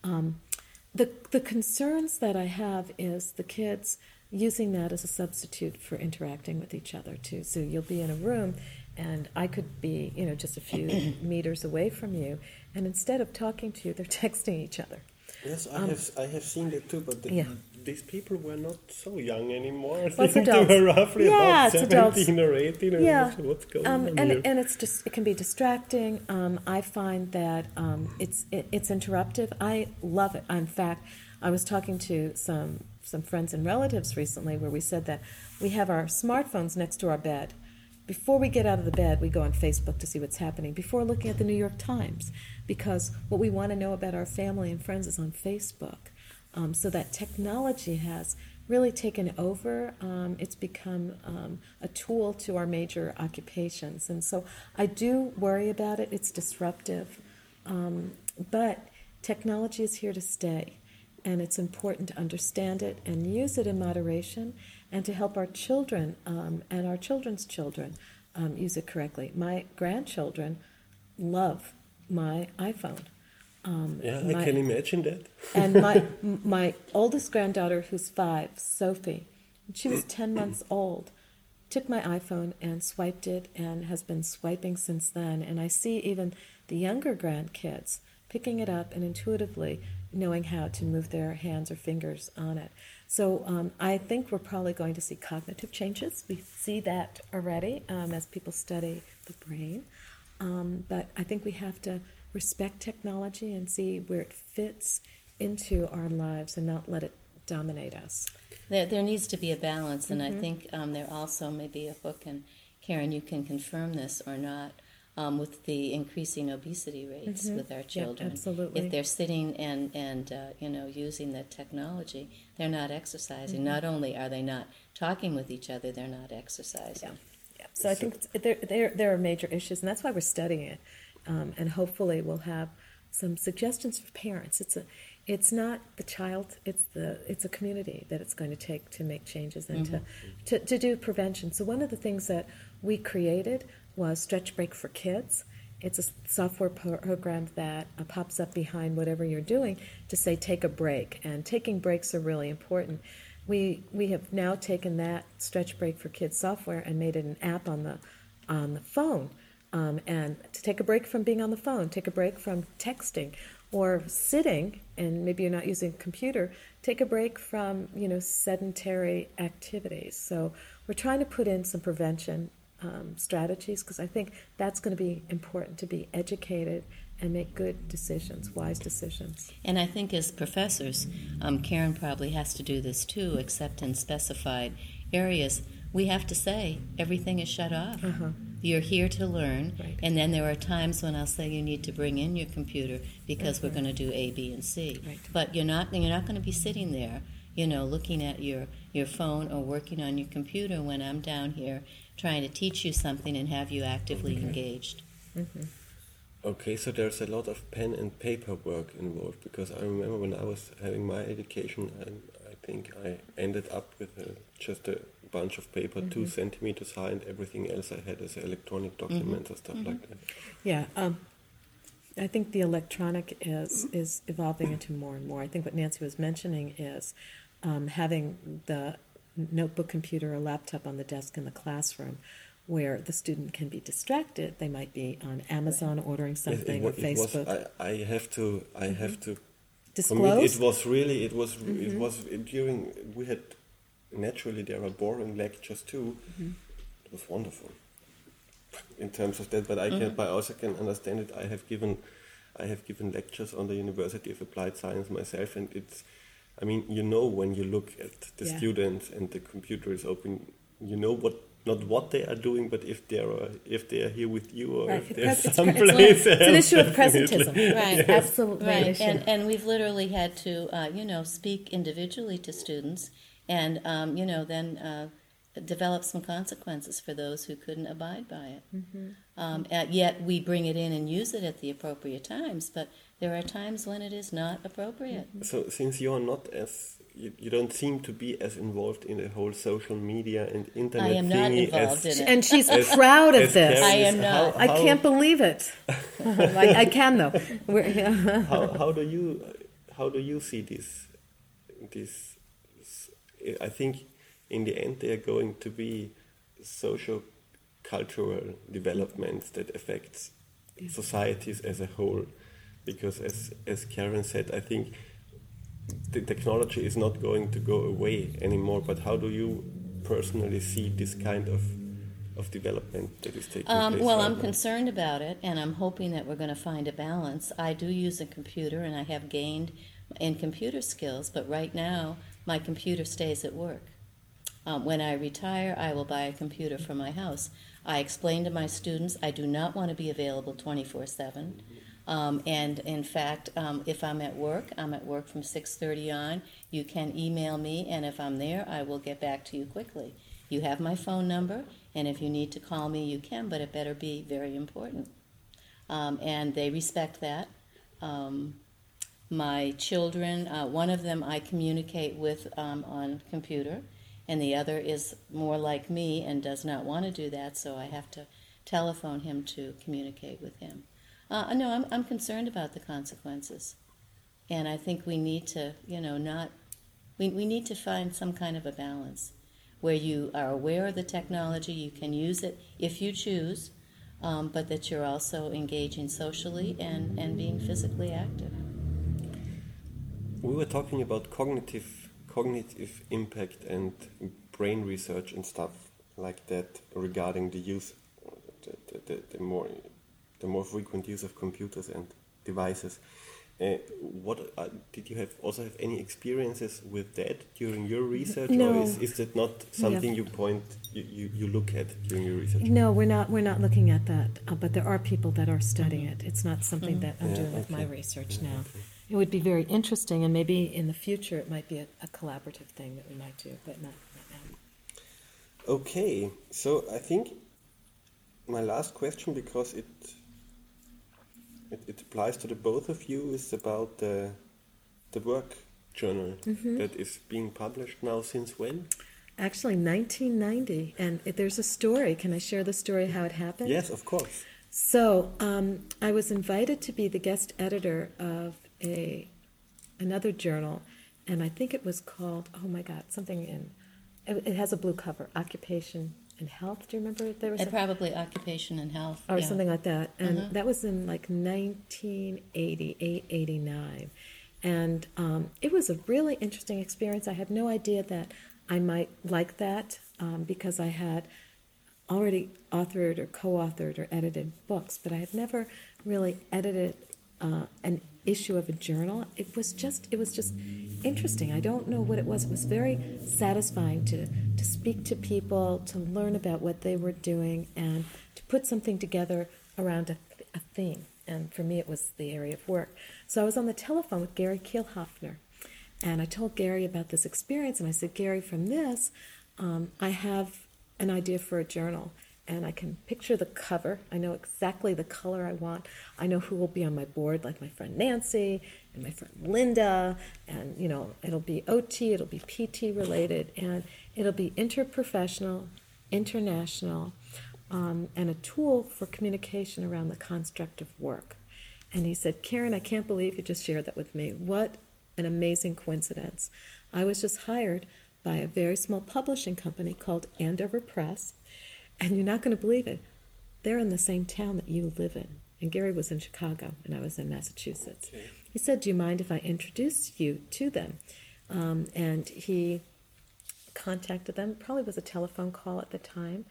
Um, the the concerns that I have is the kids using that as a substitute for interacting with each other too. So you'll be in a room and I could be, you know, just a few [CLEARS THROAT] meters away from you, and instead of talking to you, they're [LAUGHS] texting each other. Yes, I um, have I have seen that too, but the, yeah. These people were not so young anymore. Well, it's adults. they were roughly yeah, about seventeen or eighteen. Or yeah, what's going um, on and here? and it's just it can be distracting. Um, I find that um, it's it, it's interruptive. I love it. In fact, I was talking to some some friends and relatives recently where we said that we have our smartphones next to our bed. Before we get out of the bed, we go on Facebook to see what's happening, before looking at the New York Times, because what we want to know about our family and friends is on Facebook. Um, so that technology has really taken over. Um, it's become um, a tool to our major occupations. And so I do worry about it. It's disruptive. Um, but technology is here to stay and it's important to understand it and use it in moderation and to help our children um, and our children's children um, use it correctly. My grandchildren love my iPhone. Um, yeah, my, I can imagine that. and my [LAUGHS] my oldest granddaughter, who's five, Sophie, she was ten [CLEARS THROAT] months old, took my iPhone and swiped it, and has been swiping since then. And I see even the younger grandkids picking it up and intuitively knowing how to move their hands or fingers on it. So um, I think we're probably going to see cognitive changes. We see that already um, as people study the brain. Um, but I think we have to respect technology and see where it fits into our lives and not let it dominate us. There, there needs to be a balance, and mm-hmm. I think um, there also may be a book, and Karen, you can confirm this or not um, with the increasing obesity rates mm-hmm. with our children. Yeah, absolutely. If they're sitting and and uh, you know using the technology, they're not exercising. Mm-hmm. Not only are they not talking with each other, they're not exercising. Yeah. yeah. So I think there, there there are major issues, and that's why we're studying it, um, and hopefully we'll have some suggestions for parents. It's a it's not the child it's the it's a community that it's going to take to make changes and mm-hmm. to, to, to do prevention so one of the things that we created was Stretch Break for Kids. It's a software program that uh, pops up behind whatever you're doing to say take a break, and taking breaks are really important. We we have now taken that Stretch Break for Kids software and made it an app on the on the phone, um, and to take a break from being on the phone, take a break from texting or sitting, and maybe you're not using a computer. Take a break from you know sedentary activities. So we're trying to put in some prevention um, strategies because I think that's going to be important to be educated and make good decisions, wise decisions. And I think as professors, um, Karen probably has to do this too, except in specified areas. We have to say everything is shut off. Uh-huh. You're here to learn, right. and then there are times when I'll say you need to bring in your computer because we're going to do A, B, and C. Right. But you're not you're not going to be sitting there, you know, looking at your your phone or working on your computer when I'm down here trying to teach you something and have you actively okay. engaged. Mm-hmm. Okay, so there's a lot of pen and paper work involved because I remember when I was having my education, I, I think I ended up with a, just a bunch of paper, two Mm-hmm. centimeters high, and everything else I had as electronic documents or stuff like that. Yeah, um, I think the electronic is is evolving into more and more. I think what Nancy was mentioning is um, having the notebook computer or laptop on the desk in the classroom, where the student can be distracted. They might be on Amazon ordering something wa- or Facebook. was, I, I have to, I have to Disclose. commit. It was really, it was, Mm-hmm. it was during we had naturally there are boring lectures too. Mm-hmm. It was wonderful in terms of that, but I Mm-hmm. can, but I also can understand it. I have given, I have given lectures on the University of Applied Science myself, and it's, I mean, you know, when you look at the Yeah. students and the computer is open, you know what. Not what they are doing, but if they are if they are here with you or Right, if it they're it's, someplace it's an issue of presentism. [LAUGHS] Right. Absolutely Right, and, and we've literally had to, uh, you know, speak individually to students and, um, you know, then uh, develop some consequences for those who couldn't abide by it. Mm-hmm. Um, and yet we bring it in and use it at the appropriate times, but there are times when it is not appropriate. So since you're not as you, you don't seem to be as involved in the whole social media and internet I am not involved as, in it. and she's as- proud of this. Karen I am not. How, I can't believe it. [LAUGHS] I, I can though. Yeah. [LAUGHS] how, how do you how do you see this this I think in the end they are going to be social cultural developments that affects societies as a whole because as as Karen said I think the technology is not going to go away anymore but how do you personally see this kind of of development that is taking Um, place well, right I'm now? concerned about it, and I'm hoping that we're going to find a balance. I do use a computer, and I have gained in computer skills, but right now my computer stays at work. Um, when I retire, I will buy a computer for my house. I explain to my students I do not want to be available 24 7. Um, and in fact, um, if I'm at work, I'm at work from 6:30 on. You can email me, and if I'm there, I will get back to you quickly. You have my phone number, and if you need to call me, you can, but it better be very important. Um, and they respect that. Um, my children, uh, one of them I communicate with um, on computer, and the other is more like me and does not want to do that, so I have to telephone him to communicate with him. Uh, no, I'm, I'm concerned about the consequences, and I think we need to, you know, not we, we need to find some kind of a balance where you are aware of the technology, you can use it if you choose, um, but that you're also engaging socially and, and being physically active. We were talking about cognitive cognitive impact and brain research and stuff like that regarding the use, the, the, the, the more the more frequent use of computers and devices. Uh, what uh, did you have also have any experiences with that during your research, or No. is, is that not something you point you, you, you look at during your research? No, we're not. We're not looking at that. Uh, but there are people that are studying it. It's not something that I'm Yeah, doing with my okay. research now. It would be very interesting, and maybe in the future it might be a, a collaborative thing that we might do, but not, not now. Okay, so I think my last question, because it it, it applies to the both of you, is about the the work journal that is being published now. Since when? Actually, 1990, and it, there's a story. Can I share the story how it happened? Yes, of course. So um, I was invited to be the guest editor of a another journal, and I think it was called oh my god something in it, it has a blue cover Occupation and Health. Do you remember there was a, probably occupation and health. or yeah. something like that, and that was in like 1988 89, and um, it was a really interesting experience. I had no idea that I might like that um, because I had already authored or co-authored or edited books, but I had never really edited uh, an issue of a journal. It was just it was just interesting. I don't know what it was. It was very satisfying to to speak to people, to learn about what they were doing, and to put something together around a, a theme. And for me, it was the area of work. So I was on the telephone with Gary Kielhofner, and I told Gary about this experience, and I said, Gary, from this, um, I have an idea for a journal, and I can picture the cover. I know exactly the color I want. I know who will be on my board, like my friend Nancy and my friend Linda, and you know, it'll be OT, it'll be PT related, and it'll be interprofessional, international, um, and a tool for communication around the construct of work. And he said, Karen, I can't believe you just shared that with me. What an amazing coincidence. I was just hired by a very small publishing company called Andover Press, and you're not going to believe it. They're in the same town that you live in. And Gary was in Chicago, and I was in Massachusetts. Okay. He said, Do you mind if I introduce you to them? Um, and he contacted them. Probably was a telephone call at the time,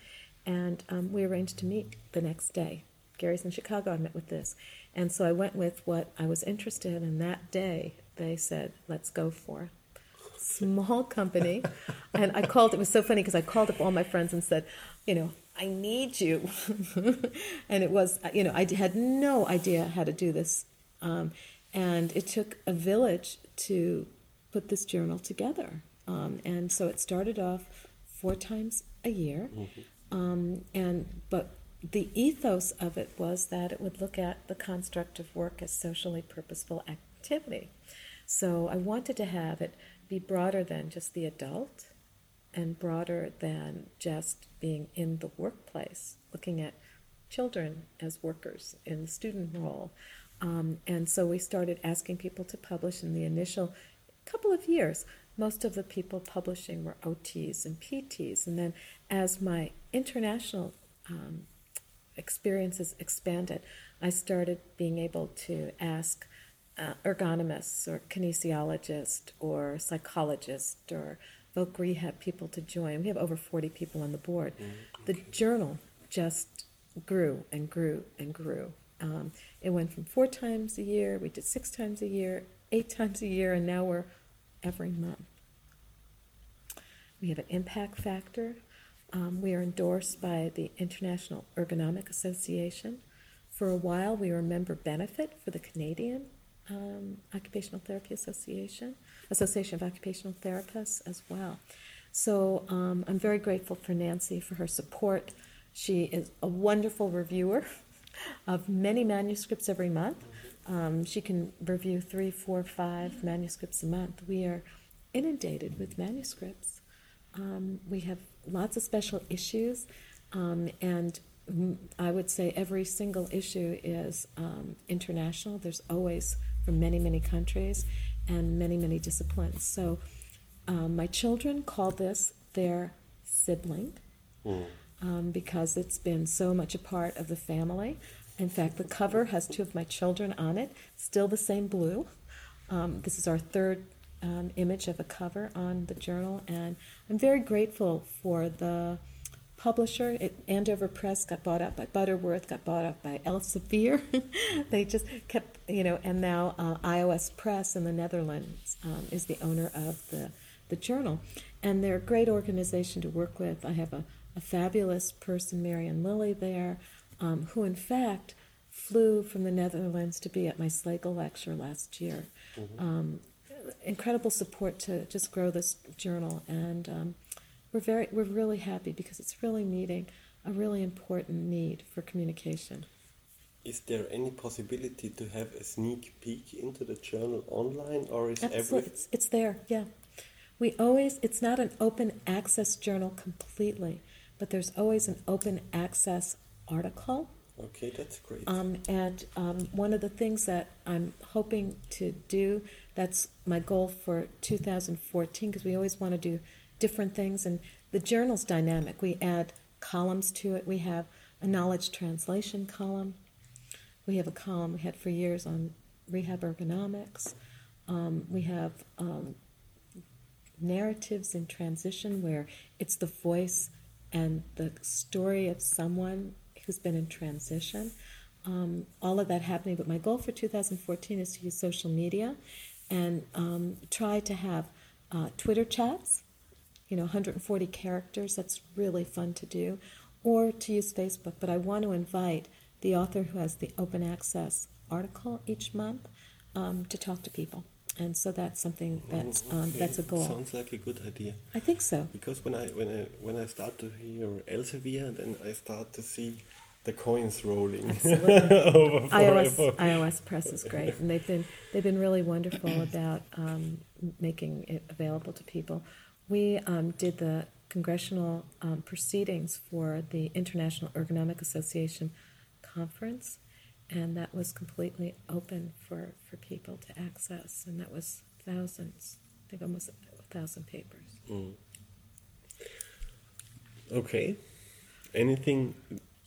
and um, we arranged to meet the next day. Gary's in Chicago. I met with this, and so I went with what I was interested in. That day, they said, "Let's go for." Small company, [LAUGHS] and I called. It was so funny because I called up all my friends and said, "You know, I need you," [LAUGHS] and it was, you know, I had no idea how to do this, um, and it took a village to put this journal together. Um, and so it started off four times a year. Um, and but the ethos of it was that it would look at the construct of work as socially purposeful activity. So I wanted to have it be broader than just the adult and broader than just being in the workplace, looking at children as workers in the student role. Um, and so we started asking people to publish in the initial couple of years. Most of the people publishing were OTs and PTs. And then as my international um, experiences expanded, I started being able to ask uh, ergonomists or kinesiologists or psychologists or voc rehab people to join. We have over 40 people on the board. The journal just grew and grew and grew. Um, it went from four times a year, we did six times a year, eight [LAUGHS] times a year, and now we're every month. We have an impact factor. Um, we are endorsed by the International Ergonomic Association. For a while, we were a member benefit for the Canadian um, Occupational Therapy Association, Association of Occupational Therapists as well. So um, I'm very grateful for Nancy for her support. She is a wonderful reviewer [LAUGHS] of many manuscripts every month. Um, she can review three, four, five manuscripts a month. We are inundated with manuscripts. Um, we have lots of special issues, um, and I would say every single issue is um, international. There's always from many, many countries and many, many disciplines. So um, my children call this their sibling um, because it's been so much a part of the family. In fact, the cover has two of my children on it, still the same blue. Um, this is our third um, image of a cover on the journal, and I'm very grateful for the publisher. It, Andover Press got bought up by Butterworth, got bought up by Elsevier. [LAUGHS] they just kept, you know, and now uh, IOS Press in the Netherlands um, is the owner of the, the journal. And they're a great organization to work with. I have a, a fabulous person, Marion Lilly, there, um, who in fact flew from the Netherlands to be at my Slagle lecture last year. Um, incredible support to just grow this journal, and um, we're very we're really happy because it's really meeting a really important need for communication. Is there any possibility to have a sneak peek into the journal online, or is Absolutely, every it's, it's there. Yeah, we always it's not an open access journal completely, but there's always an open access article. okay? That's great. Um, and um, one of the things that I'm hoping to do, that's my goal for 2014, because we always want to do different things. And the journal's dynamic. We add columns to it. We have a knowledge translation column. We have a column we had for years on rehab ergonomics. Um, we have um, narratives in transition where it's the voice and the story of someone who's been in transition. Um, all of that happening, but my goal for 2014 is to use social media and um, try to have uh, Twitter chats, you know, 140 characters, that's really fun to do, or to use Facebook. But I want to invite the author who has the open access article each month um, to talk to people. And so that's something that's, um, Okay, that's a goal. Sounds like a good idea. I think so. Because when I when I when I start to hear Elsevier, then I start to see the coins rolling [LAUGHS] over IOS forever. IOS Press is great, and they've been they've been really wonderful about um, making it available to people. We um, did the congressional um, proceedings for the International Ergonomic Association conference, and that was completely open for, for people to access, and that was thousands, I think almost a thousand papers. Okay. Anything?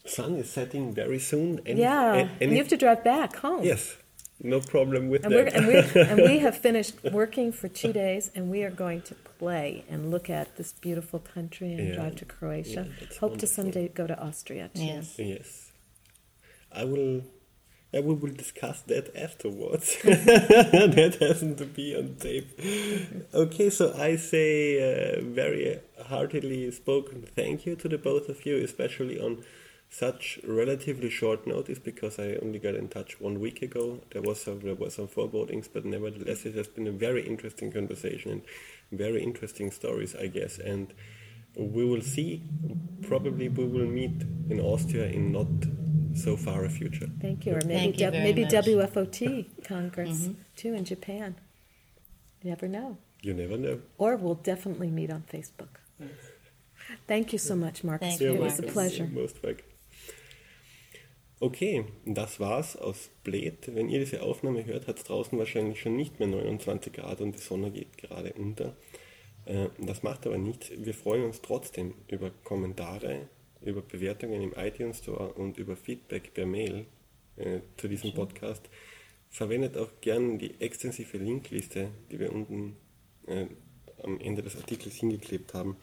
Sun is setting very soon. Any, yeah, a- and you have to drive back home. Yes, no problem with And, we're, that. and, we're, and we [LAUGHS] have finished working for two days, and we are going to play and look at this beautiful country and Yeah, drive to Croatia. yeah, that's Hope to someday go to Austria too. Yes. Yes. I will. Yeah, we will discuss that afterwards. [LAUGHS] [LAUGHS] that hasn't to be on tape. Okay, so I say uh, very heartily spoken thank you to the both of you, especially on such relatively short notice because I only got in touch one week ago. There was some, there were some forebodings, but nevertheless, it has been a very interesting conversation and very interesting stories, I guess. And we will see. Probably we will meet in Austria in not so far a future. Thank you. Or maybe you W- very maybe much. [LAUGHS] Mm-hmm. WFOT Congress too in Japan. You never know. You never know. Or we'll definitely meet on Facebook. Thank you so much, Marcus. Thank You're it you, was a pleasure. Most welcome. Okay, das war's aus Bled. Wenn ihr diese Aufnahme hört, hat es draußen wahrscheinlich schon nicht mehr 29 Grad und die Sonne geht gerade unter. Äh, Das macht aber nichts. Wir freuen uns trotzdem über Kommentare, über Bewertungen im iTunes Store und über Feedback per Mail äh, zu diesem Podcast. Verwendet auch gern die extensive Linkliste, die wir unten äh, am Ende des Artikels hingeklebt haben,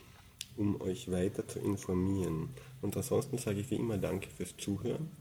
um euch weiter zu informieren. Und ansonsten sage ich wie immer Danke fürs Zuhören